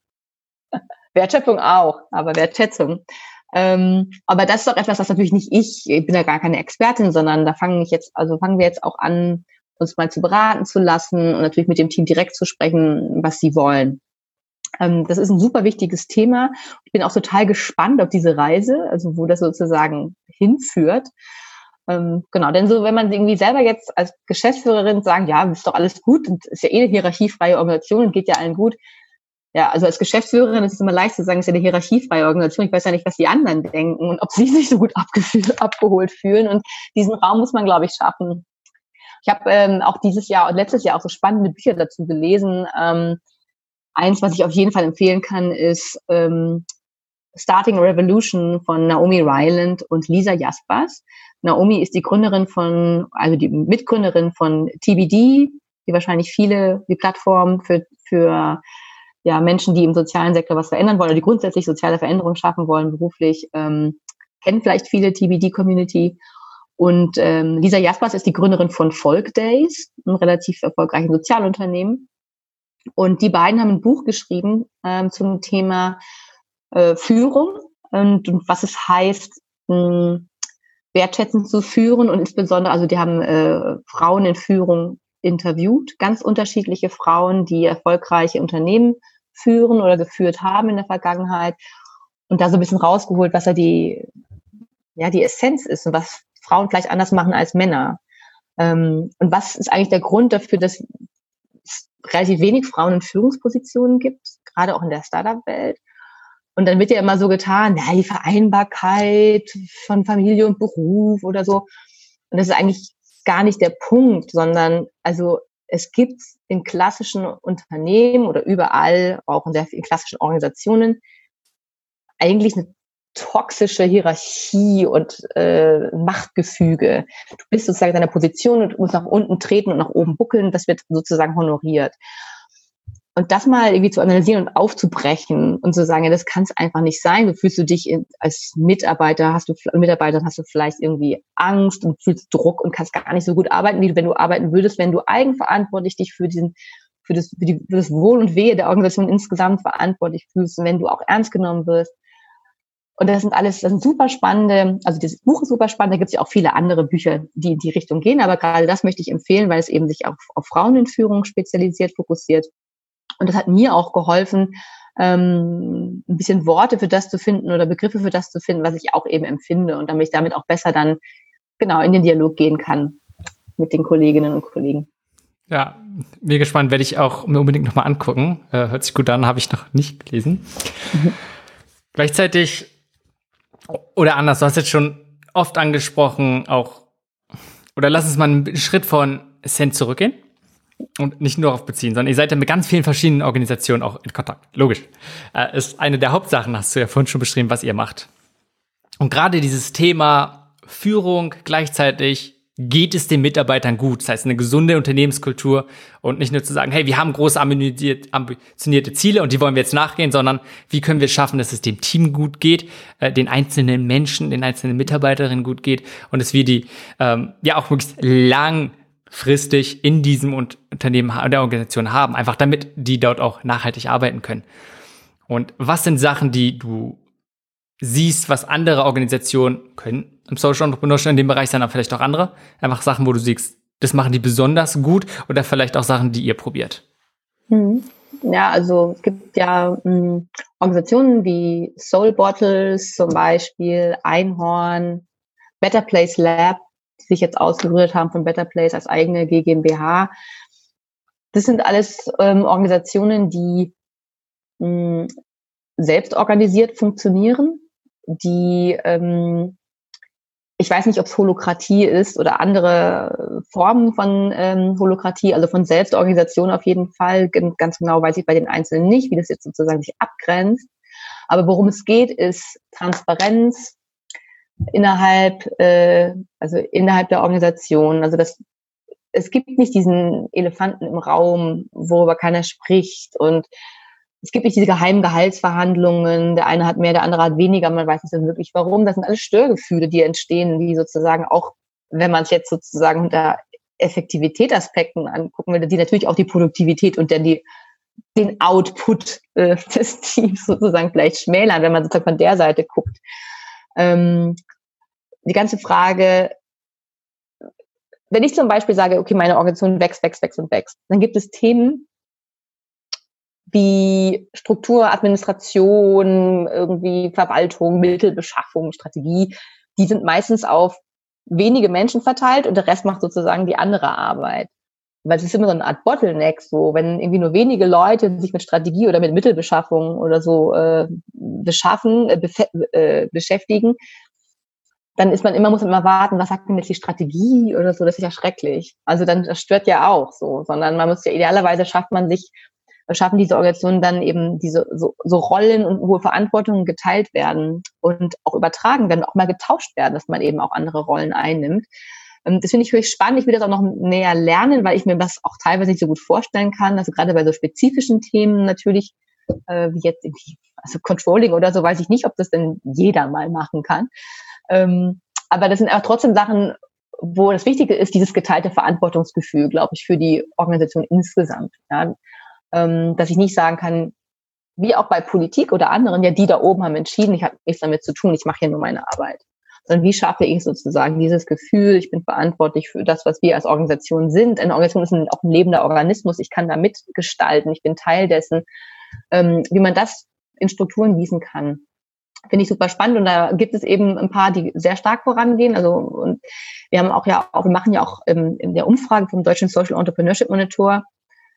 Wertschöpfung auch, aber Wertschätzung. Ähm, aber das ist doch etwas, was natürlich nicht ich, ich bin ja gar keine Expertin, sondern da fange ich jetzt, also fangen wir jetzt auch an, uns mal zu beraten zu lassen und natürlich mit dem Team direkt zu sprechen, was sie wollen. Ähm, das ist ein super wichtiges Thema. Ich bin auch total gespannt auf diese Reise, also wo das sozusagen hinführt. Ähm, genau, denn so, wenn man irgendwie selber jetzt als Geschäftsführerin sagen, ja, ist doch alles gut und ist ja eh eine hierarchiefreie Organisation und geht ja allen gut. Ja, also als Geschäftsführerin ist es immer leicht zu sagen, es ist ja eine hierarchiefreie Organisation. Ich weiß ja nicht, was die anderen denken und ob sie [LAUGHS] sich so gut abgeholt fühlen. Und diesen Raum muss man, glaube ich, schaffen. Ich habe ähm, auch dieses Jahr und letztes Jahr auch so spannende Bücher dazu gelesen. Ähm, eins, was ich auf jeden Fall empfehlen kann, ist ähm, Starting a Revolution von Naomi Ryland und Lisa Jaspers. Naomi ist die Gründerin von, also die Mitgründerin von TBD, die wahrscheinlich viele, die Plattform für, für ja, Menschen, die im sozialen Sektor was verändern wollen oder die grundsätzlich soziale Veränderungen schaffen wollen, beruflich, ähm, kennen vielleicht viele TBD-Community. Und ähm, Lisa Jaspers ist die Gründerin von Folk Days, einem relativ erfolgreichen Sozialunternehmen. Und die beiden haben ein Buch geschrieben ähm, zum Thema äh, Führung und, und was es heißt, mh, wertschätzend zu führen und insbesondere, also die haben äh, Frauen in Führung interviewt, ganz unterschiedliche Frauen, die erfolgreiche Unternehmen führen oder geführt haben in der Vergangenheit und da so ein bisschen rausgeholt, was ja die, ja, die Essenz ist und was Frauen vielleicht anders machen als Männer. Ähm, und was ist eigentlich der Grund dafür, dass es relativ wenig Frauen in Führungspositionen gibt, gerade auch in der Startup-Welt? Und dann wird ja immer so getan, na, die Vereinbarkeit von Familie und Beruf oder so. Und das ist eigentlich gar nicht der Punkt, sondern also es gibt in klassischen Unternehmen oder überall, auch in, der, in klassischen Organisationen, eigentlich eine toxische Hierarchie und äh, Machtgefüge. Du bist sozusagen in deiner Position und musst nach unten treten und nach oben buckeln. Das wird sozusagen honoriert. Und das mal irgendwie zu analysieren und aufzubrechen und zu sagen, ja, das kann es einfach nicht sein. Du fühlst du dich in, als Mitarbeiter, hast du Mitarbeiter, hast du vielleicht irgendwie Angst und fühlst Druck und kannst gar nicht so gut arbeiten, wie du, wenn du arbeiten würdest, wenn du eigenverantwortlich dich für diesen, für das, für, die, für das Wohl und Wehe der Organisation insgesamt verantwortlich fühlst und wenn du auch ernst genommen wirst. Und das sind alles, das sind super spannende, also dieses Buch ist super spannend, da gibt es ja auch viele andere Bücher, die in die Richtung gehen, aber gerade das möchte ich empfehlen, weil es eben sich auf, auf Frauen in Führung spezialisiert, fokussiert und das hat mir auch geholfen, ähm, ein bisschen Worte für das zu finden oder Begriffe für das zu finden, was ich auch eben empfinde und damit ich damit auch besser dann genau in den Dialog gehen kann mit den Kolleginnen und Kollegen. Ja, mir gespannt, werde ich auch mir unbedingt nochmal angucken. Äh, hört sich gut an, habe ich noch nicht gelesen. Mhm. Gleichzeitig, oder anders, du hast jetzt schon oft angesprochen, auch, oder lass uns mal einen Schritt von Cent zurückgehen und nicht nur darauf beziehen, sondern ihr seid ja mit ganz vielen verschiedenen Organisationen auch in Kontakt. Logisch. Äh, ist eine der Hauptsachen, hast du ja vorhin schon beschrieben, was ihr macht. Und gerade dieses Thema Führung gleichzeitig geht es den Mitarbeitern gut. Das heißt, eine gesunde Unternehmenskultur und nicht nur zu sagen, hey, wir haben große ambitionierte Ziele und die wollen wir jetzt nachgehen, sondern wie können wir schaffen, dass es dem Team gut geht, äh, den einzelnen Menschen, den einzelnen Mitarbeiterinnen gut geht und dass wir die ähm, ja auch möglichst lang fristig in diesem Unternehmen der Organisation haben, einfach damit die dort auch nachhaltig arbeiten können. Und was sind Sachen, die du siehst, was andere Organisationen können im Social Entrepreneurship in dem Bereich sein, aber vielleicht auch andere, einfach Sachen, wo du siehst, das machen die besonders gut oder vielleicht auch Sachen, die ihr probiert. Hm. Ja, also es gibt ja mh, hm, Organisationen wie Soul Bottles zum Beispiel, Einhorn, Better Place Lab, die sich jetzt ausgegründet haben von Better Place als eigene GmbH. Das sind alles ähm, Organisationen, die mh, hm, selbst organisiert funktionieren, die ähm, ich weiß nicht, ob es Holokratie ist oder andere Formen von ähm, Holokratie, also von Selbstorganisation auf jeden Fall. Ganz genau weiß ich bei den Einzelnen nicht, wie das jetzt sozusagen sich abgrenzt. Aber worum es geht, ist Transparenz, innerhalb, äh, also innerhalb der Organisation. Also das, es gibt nicht diesen Elefanten im Raum, worüber keiner spricht und es gibt nicht diese geheimen Gehaltsverhandlungen, der eine hat mehr, der andere hat weniger, man weiß nicht so wirklich warum. Das sind alles Störgefühle, die entstehen, die sozusagen auch, wenn man es jetzt sozusagen unter Effektivitätsaspekten angucken würde, die natürlich auch die Produktivität und dann die, den Output äh, [LAUGHS] des Teams sozusagen vielleicht schmälern, wenn man sozusagen von der Seite guckt. Ähm, die ganze Frage, wenn ich zum Beispiel sage, okay, meine Organisation wächst, wächst, wächst und wächst, dann gibt es Themen, wie Struktur, Administration, irgendwie Verwaltung, Mittelbeschaffung, Strategie, die sind meistens auf wenige Menschen verteilt und der Rest macht sozusagen die andere Arbeit. Weil es ist immer so eine Art Bottleneck, so wenn irgendwie nur wenige Leute sich mit Strategie oder mit Mittelbeschaffung oder so äh, beschaffen, äh, äh, beschäftigen, dann ist man immer, muss man immer warten, was sagt denn jetzt die Strategie oder so, das ist ja schrecklich. Also dann, das stört ja auch so, sondern man muss ja idealerweise schafft man sich schaffen diese Organisationen dann eben diese so, so Rollen und hohe Verantwortungen geteilt werden und auch übertragen werden, auch mal getauscht werden, dass man eben auch andere Rollen einnimmt. Ähm, das finde ich wirklich spannend. Ich will das auch noch näher lernen, weil ich mir das auch teilweise nicht so gut vorstellen kann. Also gerade bei so spezifischen Themen natürlich, äh, wie jetzt irgendwie, also Controlling oder so, weiß ich nicht, ob das denn jeder mal machen kann. Ähm, aber das sind aber trotzdem Sachen, wo das Wichtige ist, dieses geteilte Verantwortungsgefühl, glaube ich, für die Organisation insgesamt. Ja ähm, dass ich nicht sagen kann, wie auch bei Politik oder anderen, ja, die da oben haben entschieden, ich habe nichts damit zu tun, ich mache hier nur meine Arbeit. Sondern wie schaffe ich sozusagen dieses Gefühl, ich bin verantwortlich für das, was wir als Organisation sind. Eine Organisation ist ein, auch ein lebender Organismus, ich kann da mitgestalten, ich bin Teil dessen. Ähm, wie man das in Strukturen gießen kann, finde ich super spannend. Und da gibt es eben ein paar, die sehr stark vorangehen. Also und wir haben auch ja auch, wir machen ja auch in der Umfrage vom Deutschen Social Entrepreneurship Monitor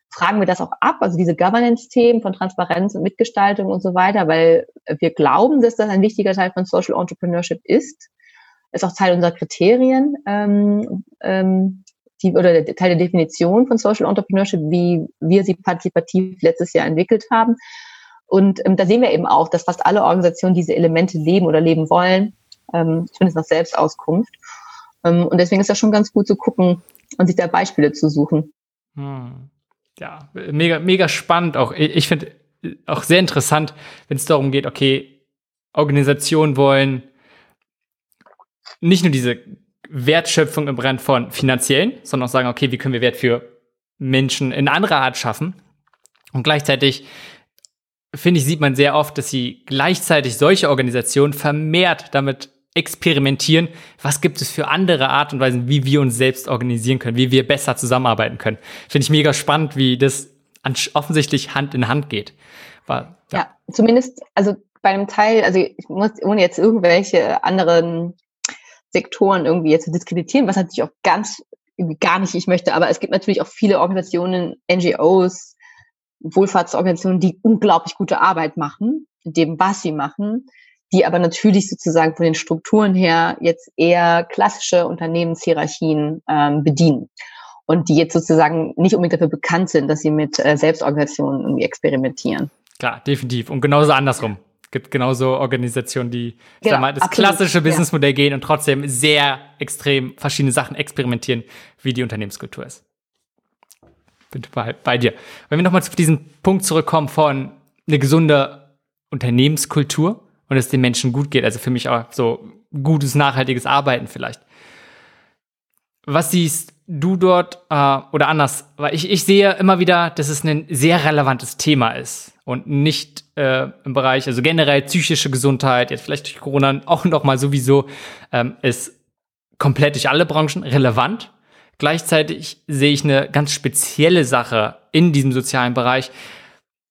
fragen wir das auch ab, also diese Governance-Themen von Transparenz und Mitgestaltung und so weiter, weil wir glauben, dass das ein wichtiger Teil von Social Entrepreneurship ist. Ist auch Teil unserer Kriterien, ähm, ähm, die, oder der Teil der Definition von Social Entrepreneurship, wie wir sie partizipativ letztes Jahr entwickelt haben. Und ähm, da sehen wir eben auch, dass fast alle Organisationen diese Elemente leben oder leben wollen, ähm, zumindest nach Selbstauskunft. Ähm, und deswegen ist das schon ganz gut zu gucken und sich da Beispiele zu suchen. Hm ja, mega, mega spannend. Auch ich finde auch sehr interessant, wenn es darum geht, okay, Organisationen wollen nicht nur diese Wertschöpfung im Brand von finanziellen, sondern auch sagen, okay, wie können wir Wert für Menschen in anderer Art schaffen? Und gleichzeitig finde ich, sieht man sehr oft, dass sie gleichzeitig solche Organisationen vermehrt damit experimentieren, was gibt es für andere Art und Weisen, wie wir uns selbst organisieren können, wie wir besser zusammenarbeiten können. Finde ich mega spannend, wie das offensichtlich Hand in Hand geht. War, ja. ja, zumindest, also bei einem Teil, also ich muss, ohne jetzt irgendwelche anderen Sektoren irgendwie jetzt zu diskreditieren, was natürlich auch ganz gar nicht ich möchte, aber es gibt natürlich auch viele Organisationen, NGOs, Wohlfahrtsorganisationen, die unglaublich gute Arbeit machen, in dem, was sie machen die aber natürlich sozusagen von den Strukturen her jetzt eher klassische Unternehmenshierarchien ähm, bedienen und die jetzt sozusagen nicht unbedingt dafür bekannt sind, dass sie mit äh, Selbstorganisationen irgendwie experimentieren. Klar, definitiv. Und genauso andersrum. Gibt genauso Organisationen, die genau, sag mal, das absolut, klassische Businessmodell ja. gehen und trotzdem sehr extrem verschiedene Sachen experimentieren, wie die Unternehmenskultur ist. Bin bei, bei dir. Wenn wir nochmal zu diesem Punkt zurückkommen von eine gesunde Unternehmenskultur, und es den Menschen gut geht. Also für mich auch so gutes, nachhaltiges Arbeiten vielleicht. Was siehst du dort äh, oder anders? Weil ich, ich sehe immer wieder, dass es ein sehr relevantes Thema ist und nicht äh, im Bereich, also generell psychische Gesundheit, jetzt vielleicht durch Corona auch noch mal sowieso, ähm, ist komplett durch alle Branchen relevant. Gleichzeitig sehe ich eine ganz spezielle Sache in diesem sozialen Bereich,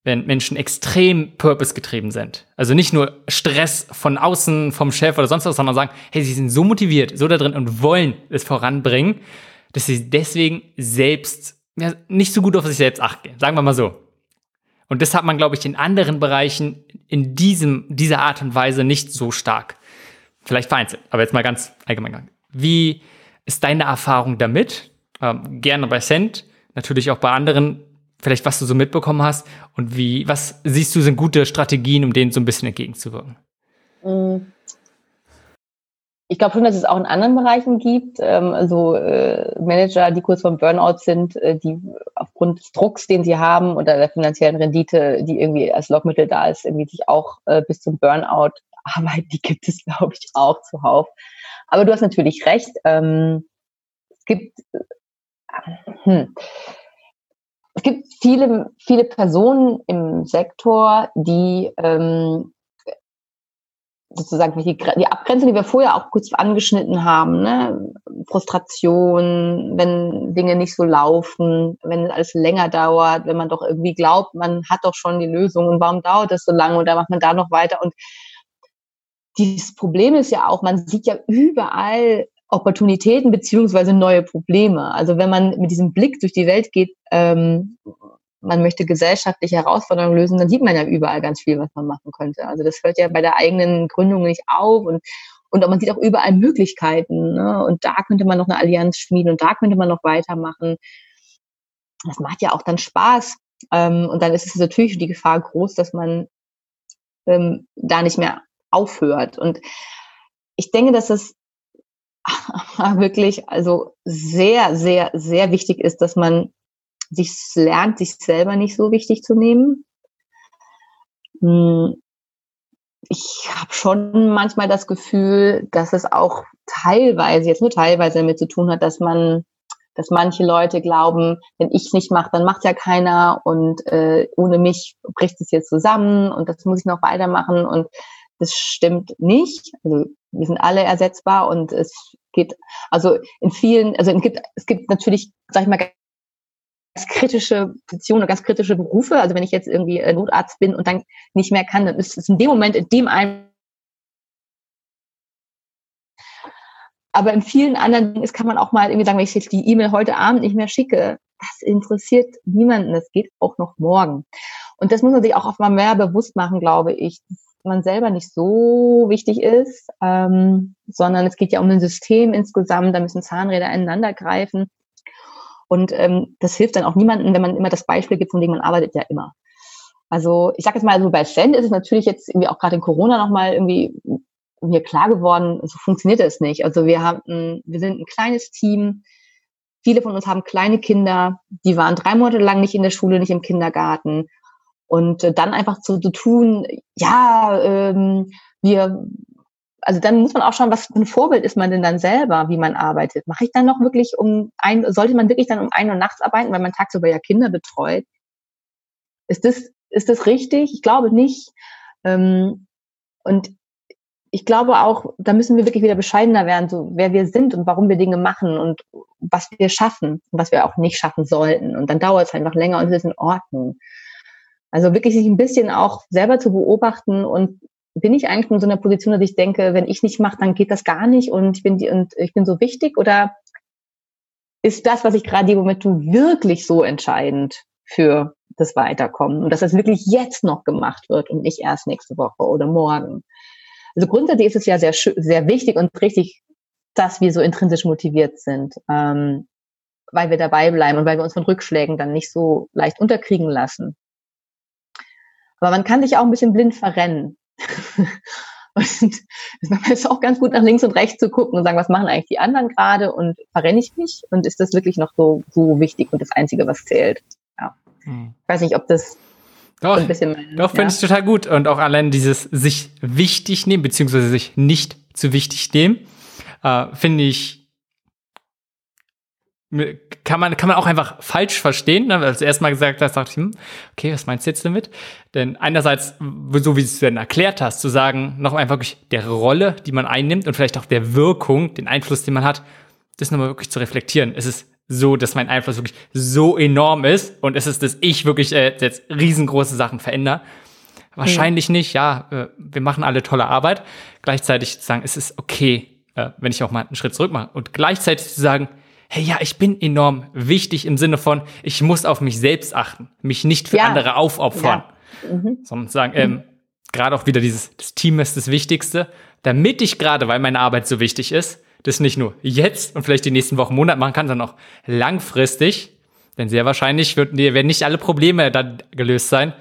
wenn Menschen extrem purpose-getrieben sind. Also nicht nur Stress von außen, vom Chef oder sonst was, sondern sagen, hey, sie sind so motiviert, so da drin und wollen es voranbringen, dass sie deswegen selbst ja, nicht so gut auf sich selbst achten. Sagen wir mal so. Und das hat man, glaube ich, in anderen Bereichen in diesem, dieser Art und Weise nicht so stark. Vielleicht vereinzelt, aber jetzt mal ganz allgemein. Wie ist deine Erfahrung damit? Ähm, gerne bei Cent, natürlich auch bei anderen vielleicht was du so mitbekommen hast und wie, was siehst du sind gute Strategien, um denen so ein bisschen entgegenzuwirken? Mm. Ich glaube schon, dass es auch in anderen Bereichen gibt, ähm, also äh, Manager, die kurz vorm Burnout sind, äh, die auf aufgrund des Drucks, den sie haben oder der finanziellen Rendite, die irgendwie als Lockmittel da ist, irgendwie sich auch äh, bis zum Burnout [LAUGHS] arbeiten, die gibt es, glaube ich, auch zuhauf. Aber du hast natürlich recht. Ähm, es gibt, hm, es gibt viele, viele Personen im Sektor, die ähm, sozusagen die, die Abgrenzung, die wir vorher auch kurz angeschnitten haben, ne? Frustration, wenn Dinge nicht so laufen, wenn alles länger dauert, wenn man doch irgendwie glaubt, man hat doch schon die Lösung und warum dauert das so lange und da macht man da noch weiter und dieses Problem ist ja auch, man sieht ja überall Opportunitäten beziehungsweise neue Probleme. Also wenn man mit diesem Blick durch die Welt geht, ähm, man möchte gesellschaftliche Herausforderungen lösen, dann sieht man ja überall ganz viel, was man machen könnte. Also das hört ja bei der eigenen Gründung nicht auf und und man sieht auch überall Möglichkeiten. Ne? Und da könnte man noch eine Allianz schmieden und da könnte man noch weitermachen. Das macht ja auch dann Spaß. Ähm, und dann ist es natürlich die Gefahr groß, dass man ähm, da nicht mehr aufhört. Und ich denke, dass es [LAUGHS] wirklich also sehr, sehr, sehr wichtig ist, dass man sich lernt, sich selber nicht so wichtig zu nehmen. Hm, ich habe schon manchmal das Gefühl, dass es auch teilweise, jetzt nur teilweise damit zu tun hat, dass man, dass manche Leute glauben, wenn ich es nicht mache, dann macht ja keiner und äh, ohne mich bricht es jetzt zusammen und das muss ich noch weitermachen und das stimmt nicht. Also wir sind alle ersetzbar und es geht, also in vielen, also es gibt, es gibt natürlich, sag ich mal, ganz kritische Positionen und ganz kritische Berufe. Also wenn ich jetzt irgendwie Notarzt bin und dann nicht mehr kann, dann ist es in dem Moment, in dem einem aber in vielen anderen Dingen kann man auch mal irgendwie sagen, wenn ich jetzt die E-Mail heute Abend nicht mehr schicke, das interessiert niemanden. Das geht auch noch morgen. Und das muss man sich auch auf mal mehr bewusst machen, glaube ich, man selber nicht so wichtig ist, ähm, sondern es geht ja um ein System insgesamt, da müssen Zahnräder ineinander greifen. Und ähm, das hilft dann auch niemandem, wenn man immer das Beispiel gibt, von dem man arbeitet ja immer. Also ich sage jetzt mal, so bei Sven ist es natürlich jetzt irgendwie auch gerade in Corona nochmal irgendwie mir klar geworden, so funktioniert es nicht. Also wir haben, wir sind ein kleines Team. Viele von uns haben kleine Kinder, die waren drei Monate lang nicht in der Schule, nicht im Kindergarten. Und äh, dann einfach zu, zu tun, ja, ähm, wir, also dann muss man auch schauen, was für ein Vorbild ist man denn dann selber, wie man arbeitet. Mache ich dann noch wirklich um ein, sollte man wirklich dann um ein Uhr nachts arbeiten, weil man tagsüber ja Kinder betreut? Ist das, ist das richtig? Ich glaube nicht. Ähm, und ich glaube auch, da müssen wir wirklich wieder bescheidener werden, so wer wir sind und warum wir Dinge machen und was wir schaffen und was wir auch nicht schaffen sollten. Und dann dauert es einfach länger und es ist in Ordnung. Also wirklich sich ein bisschen auch selber zu beobachten und bin ich eigentlich in so einer Position, dass ich denke, wenn ich nicht mache, dann geht das gar nicht und ich bin die, und ich bin so wichtig oder ist das, was ich gerade im Moment tue, wirklich so entscheidend für das Weiterkommen und dass das wirklich jetzt noch gemacht wird und nicht erst nächste Woche oder morgen. Also grundsätzlich ist es ja sehr, sehr wichtig und richtig, dass wir so intrinsisch motiviert sind, ähm, weil wir dabei bleiben und weil wir uns von Rückschlägen dann nicht so leicht unterkriegen lassen. Aber man kann sich auch ein bisschen blind verrennen. [LAUGHS] und es ist auch ganz gut nach links und rechts zu gucken und sagen, was machen eigentlich die anderen gerade und verrenne ich mich und ist das wirklich noch so, so wichtig und das Einzige, was zählt. Ja. Hm. Ich weiß nicht, ob das doch, ein bisschen mein, doch, ja. finde ich total gut. Und auch allein dieses sich wichtig nehmen, beziehungsweise sich nicht zu wichtig nehmen, äh, finde ich kann man, kann man auch einfach falsch verstehen. Ne? Als du erst mal gesagt hast, dachte ich, hm, okay, was meinst du jetzt damit? Denn einerseits, so wie du es dann erklärt hast, zu sagen, noch einfach wirklich der Rolle, die man einnimmt und vielleicht auch der Wirkung, den Einfluss, den man hat, das nochmal wirklich zu reflektieren. Es ist so, dass mein Einfluss wirklich so enorm ist und es ist, dass ich wirklich äh, jetzt riesengroße Sachen verändere. Wahrscheinlich ja. nicht, ja, äh, wir machen alle tolle Arbeit. Gleichzeitig zu sagen, es ist okay, äh, wenn ich auch mal einen Schritt zurück mache. Und gleichzeitig zu sagen, hey, ja, ich bin enorm wichtig im Sinne von, ich muss auf mich selbst achten, mich nicht für ja. andere aufopfern, ja. mhm. sondern sagen, ähm, mhm. gerade auch wieder dieses, das Team ist das Wichtigste, damit ich gerade, weil meine Arbeit so wichtig ist, das nicht nur jetzt und vielleicht die nächsten Wochen, Monate machen kann, sondern auch langfristig, denn sehr wahrscheinlich wird, werden nicht alle Probleme dann gelöst sein,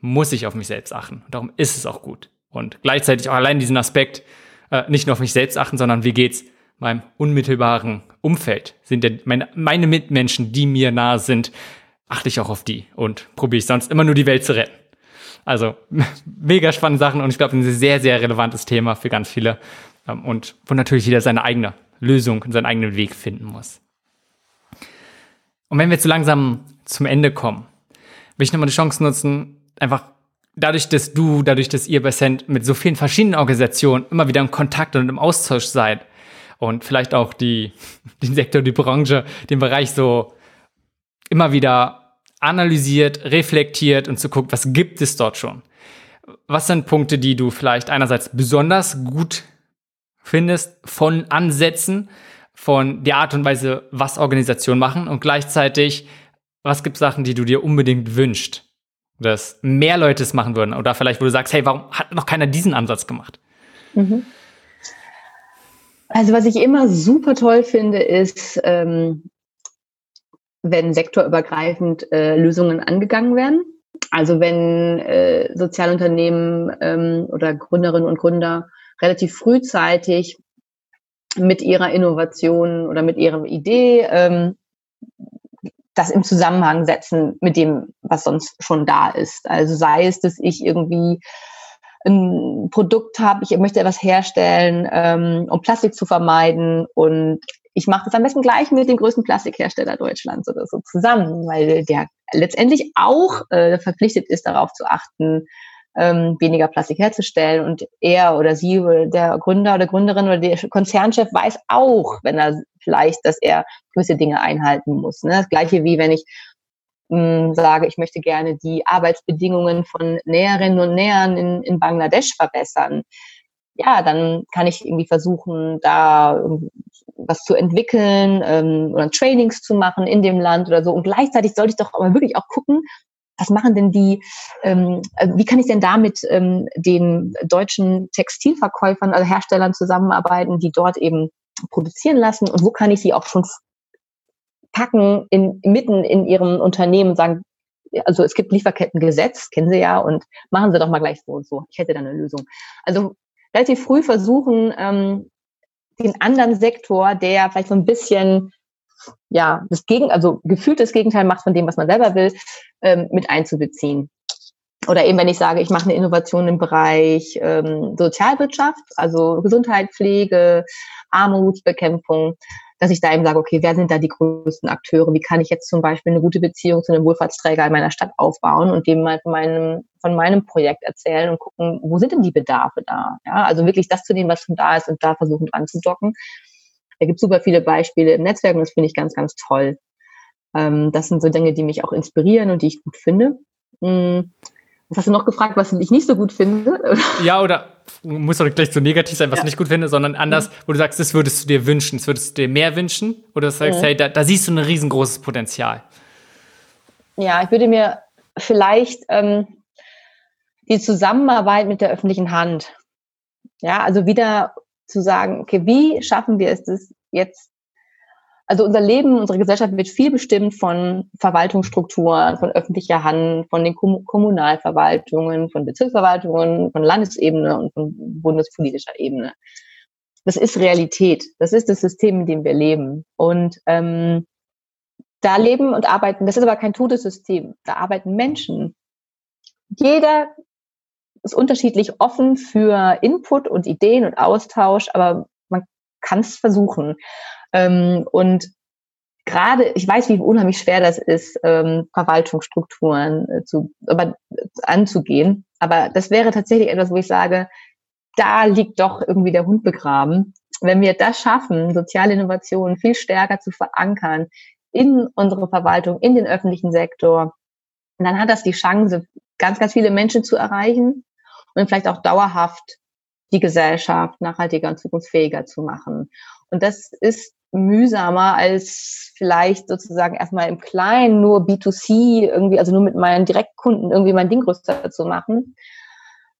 muss ich auf mich selbst achten. Und darum ist es auch gut. Und gleichzeitig auch allein diesen Aspekt, äh, nicht nur auf mich selbst achten, sondern wie geht's meinem unmittelbaren Umfeld, sind denn meine, meine Mitmenschen, die mir nahe sind, achte ich auch auf die und probiere ich sonst immer nur die Welt zu retten. Also [LAUGHS] mega spannende Sachen und ich glaube, ein sehr, sehr relevantes Thema für ganz viele ähm, und wo natürlich jeder seine eigene Lösung und seinen eigenen Weg finden muss. Und wenn wir so langsam zum Ende kommen, will ich nochmal die Chance nutzen, einfach dadurch, dass du, dadurch, dass ihr bei Cent mit so vielen verschiedenen Organisationen immer wieder in Kontakt und im Austausch seid und vielleicht auch die, [LAUGHS] den Sektor, die Branche, den Bereich so immer wieder analysiert, reflektiert und zu gucken, was gibt es dort schon? Was sind Punkte, die du vielleicht einerseits besonders gut findest von Ansätzen, von der Art und Weise, was Organisationen machen und gleichzeitig, was gibt Sachen, die du dir unbedingt wünschst, dass mehr Leute es machen würden oder vielleicht, wo du sagst, hey, warum hat noch keiner diesen Ansatz gemacht? Mhm. Also was ich immer super toll finde, ist, ähm, wenn sektorübergreifend äh, Lösungen angegangen werden. Also wenn äh, Sozialunternehmen ähm, oder Gründerinnen und Gründer relativ frühzeitig mit ihrer Innovation oder mit ihrer Idee ähm, das im Zusammenhang setzen mit dem, was sonst schon da ist. Also sei es, dass ich irgendwie ein Produkt habe, ich möchte etwas herstellen, ähm, um Plastik zu vermeiden und ich mache das am besten gleich mit dem größten Plastikhersteller Deutschlands oder so zusammen, weil der letztendlich auch äh, verpflichtet ist, darauf zu achten, ähm, weniger Plastik herzustellen. Und er oder sie oder der Gründer oder Gründerin oder der Konzernchef weiß auch, wenn er vielleicht, dass er gewisse Dinge einhalten muss. Ne? Das gleiche wie wenn ich mh, sage, ich möchte gerne die Arbeitsbedingungen von Näherinnen und Nähern in, in Bangladesch verbessern. Ja, dann kann ich irgendwie versuchen, da was zu entwickeln ähm, oder Trainings zu machen in dem Land oder so. Und gleichzeitig sollte ich doch aber wirklich auch gucken, was machen denn die, ähm, äh, wie kann ich denn da mit ähm, den deutschen Textilverkäufern, also Herstellern zusammenarbeiten, die dort eben produzieren lassen und wo kann ich sie auch schon packen in, mitten in ihrem Unternehmen und sagen, also es gibt Lieferkettengesetz, kennen Sie ja, und machen Sie doch mal gleich so und so. Ich hätte da eine Lösung. Also relativ früh versuchen, ähm, den anderen Sektor, der vielleicht so ein bisschen ja, das Gegen, also gefühlt das Gegenteil macht von dem, was man selber will, ähm, mit einzubeziehen. Oder eben, wenn ich sage, ich mache eine Innovation im Bereich ähm, Sozialwirtschaft, also Gesundheit, Pflege, Armutsbekämpfung, dass ich da eben sage, okay, wer sind da die größten Akteure? Wie kann ich jetzt zum Beispiel eine gute Beziehung zu einem Wohlfahrtsträger in meiner Stadt aufbauen und dem mal von meinem, von meinem Projekt erzählen und gucken, wo sind denn die Bedarfe da? Ja, also wirklich das zu nehmen, was schon da ist und da versuchen dran zu docken. Da gibt es super viele Beispiele im Netzwerk und das finde ich ganz, ganz toll. Ähm, das sind so Dinge, die mich auch inspirieren und die ich gut finde. Hm. Was hast du noch gefragt, was ich nicht so gut finde? Ja, oder muss doch gleich so negativ sein, was ja. ich nicht gut finde, sondern anders, mhm. wo du sagst, das würdest du dir wünschen, das würdest du dir mehr wünschen, oder du sagst, mhm. hey, da, da, siehst du ein riesengroßes Potenzial. Ja, ich würde mir vielleicht ähm, die Zusammenarbeit mit der öffentlichen Hand, ja, also wieder zu sagen, okay, wie schaffen wir es das jetzt? Also unser Leben, unsere Gesellschaft wird viel bestimmt von Verwaltungsstrukturen, von öffentlicher Hand, von den Kommunalverwaltungen, von Bezirksverwaltungen, von Landesebene und von bundespolitischer Ebene. Das ist Realität. Das ist das System, in dem wir leben. Und ähm, da leben und arbeiten, das ist aber kein totes System. Da arbeiten Menschen. Jeder ist unterschiedlich offen für Input und Ideen und Austausch, aber man kann es versuchen. Ähm, und gerade, ich weiß, wie unheimlich schwer das ist, ähm, Verwaltungsstrukturen äh, zu, aber, äh, anzugehen. Aber das wäre tatsächlich etwas, wo ich sage, da liegt doch irgendwie der Hund begraben. Wenn wir das schaffen, soziale Innovationen viel stärker zu verankern in unsere Verwaltung, in den öffentlichen Sektor, dann hat das die Chance, ganz, ganz viele Menschen zu erreichen und vielleicht auch dauerhaft die Gesellschaft nachhaltiger und zukunftsfähiger zu machen. Und das ist mühsamer als vielleicht sozusagen erstmal im Kleinen nur B2C irgendwie, also nur mit meinen Direktkunden irgendwie mein Ding größer zu machen.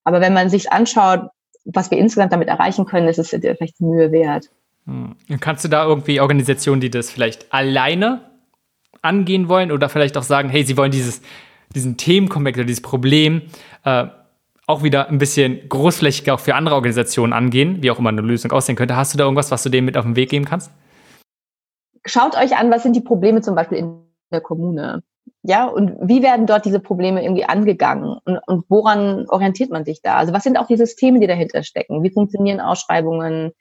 Aber wenn man sich anschaut, was wir insgesamt damit erreichen können, ist es vielleicht Mühe wert. Hm. Kannst du da irgendwie Organisationen, die das vielleicht alleine angehen wollen oder vielleicht auch sagen, hey, sie wollen dieses, diesen Themenkomplex oder dieses Problem äh, auch wieder ein bisschen großflächiger auch für andere Organisationen angehen, wie auch immer eine Lösung aussehen könnte. Hast du da irgendwas, was du dem mit auf den Weg geben kannst? Schaut euch an, was sind die Probleme zum Beispiel in der Kommune. Ja, und wie werden dort diese Probleme irgendwie angegangen? Und, und woran orientiert man sich da? Also was sind auch die Systeme, die dahinter stecken? Wie funktionieren Ausschreibungen?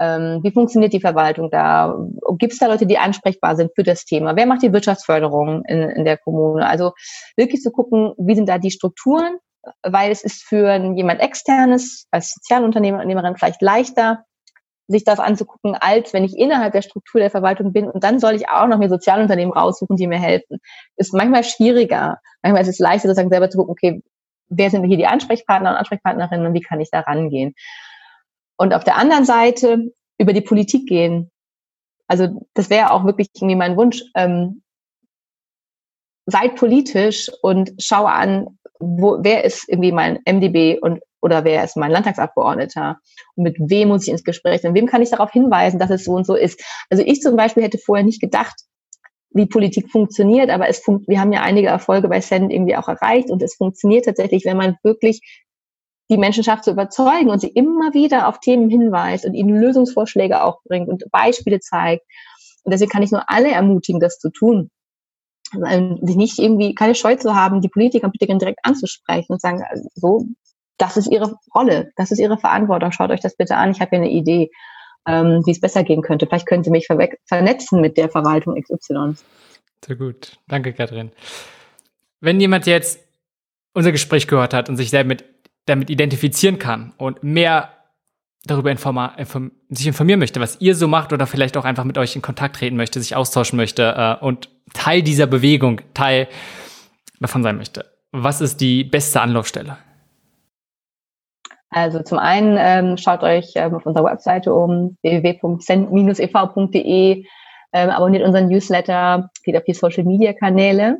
Ähm, wie funktioniert die Verwaltung da? Gibt es da Leute, die ansprechbar sind für das Thema? Wer macht die Wirtschaftsförderung in, in der Kommune? Also wirklich zu gucken, wie sind da die Strukturen? Weil es ist für jemand externes als Sozialunternehmerin vielleicht leichter, sich das anzugucken, als wenn ich innerhalb der Struktur der Verwaltung bin und dann soll ich auch noch mir Sozialunternehmen raussuchen, die mir helfen. Ist manchmal schwieriger. Manchmal ist es leichter, sozusagen selber zu gucken, okay, wer sind hier die Ansprechpartner und Ansprechpartnerinnen und wie kann ich da rangehen? Und auf der anderen Seite über die Politik gehen. Also das wäre auch wirklich irgendwie mein Wunsch. Ähm, seid politisch und schau an, wo, wer ist irgendwie mein MDB und oder wer ist mein Landtagsabgeordneter und mit wem muss ich ins Gespräch sein, wem kann ich darauf hinweisen, dass es so und so ist. Also ich zum Beispiel hätte vorher nicht gedacht, wie Politik funktioniert, aber es funkt, wir haben ja einige Erfolge bei Send irgendwie auch erreicht und es funktioniert tatsächlich, wenn man wirklich die Menschen schafft zu überzeugen und sie immer wieder auf Themen hinweist und ihnen Lösungsvorschläge auch bringt und Beispiele zeigt. Und deswegen kann ich nur alle ermutigen, das zu tun. Sich nicht irgendwie keine Scheu zu haben, die Politiker und Politikerinnen direkt anzusprechen und sagen, also, so das ist ihre Rolle, das ist ihre Verantwortung. Schaut euch das bitte an. Ich habe hier eine Idee, ähm, wie es besser gehen könnte. Vielleicht können Sie mich vernetzen mit der Verwaltung XY. Sehr gut. Danke, Katrin. Wenn jemand jetzt unser Gespräch gehört hat und sich damit, damit identifizieren kann und mehr darüber informa inform sich informieren möchte, was ihr so macht oder vielleicht auch einfach mit euch in Kontakt treten möchte, sich austauschen möchte äh, und Teil dieser Bewegung, Teil davon sein möchte, was ist die beste Anlaufstelle? Also zum einen ähm, schaut euch ähm, auf unserer Webseite um www.cent-ev.de, ähm, abonniert unseren Newsletter, geht auf die Social Media Kanäle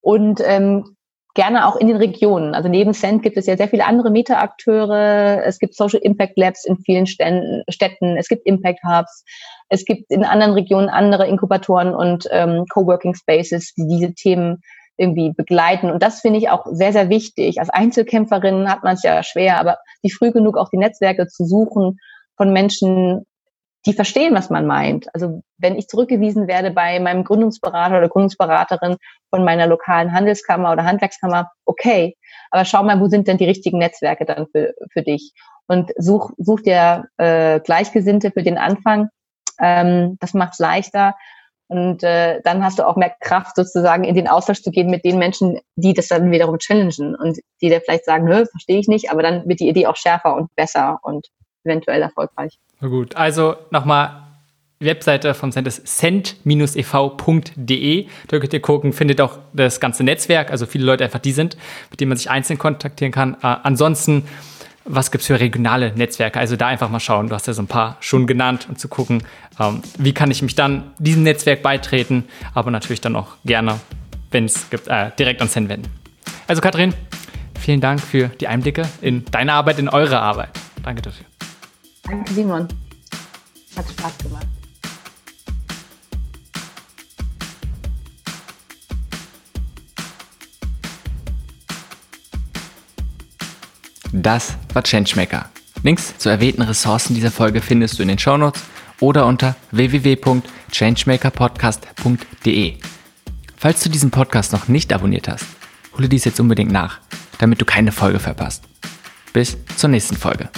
und ähm, gerne auch in den Regionen. Also neben Cent gibt es ja sehr viele andere Meta-Akteure. Es gibt Social Impact Labs in vielen Städten. Es gibt Impact Hubs. Es gibt in anderen Regionen andere Inkubatoren und ähm, Coworking Spaces, die diese Themen irgendwie begleiten. Und das finde ich auch sehr, sehr wichtig. Als Einzelkämpferin hat man es ja schwer, aber die früh genug auch die Netzwerke zu suchen von Menschen, die verstehen, was man meint. Also wenn ich zurückgewiesen werde bei meinem Gründungsberater oder Gründungsberaterin von meiner lokalen Handelskammer oder Handwerkskammer, okay, aber schau mal, wo sind denn die richtigen Netzwerke dann für, für dich? Und such, such dir äh, Gleichgesinnte für den Anfang. Ähm, das macht es leichter. Und äh, dann hast du auch mehr Kraft, sozusagen in den Austausch zu gehen mit den Menschen, die das dann wiederum challengen und die da vielleicht sagen, nö, verstehe ich nicht, aber dann wird die Idee auch schärfer und besser und eventuell erfolgreich. Na gut, also nochmal die Webseite von Cent ist cent-ev.de. Da könnt ihr gucken, findet auch das ganze Netzwerk, also viele Leute einfach die sind, mit denen man sich einzeln kontaktieren kann. Äh, ansonsten was gibt es für regionale Netzwerke? Also da einfach mal schauen. Du hast ja so ein paar schon genannt und zu gucken, ähm, wie kann ich mich dann diesem Netzwerk beitreten, aber natürlich dann auch gerne, wenn es gibt, äh, direkt ans Send wenden. Also Kathrin, vielen Dank für die Einblicke in deine Arbeit, in eure Arbeit. Danke dafür. Danke, Simon. Hat Spaß gemacht. Das war Changemaker. Links zu erwähnten Ressourcen dieser Folge findest du in den Shownotes oder unter www.changemakerpodcast.de. Falls du diesen Podcast noch nicht abonniert hast, hole dies jetzt unbedingt nach, damit du keine Folge verpasst. Bis zur nächsten Folge.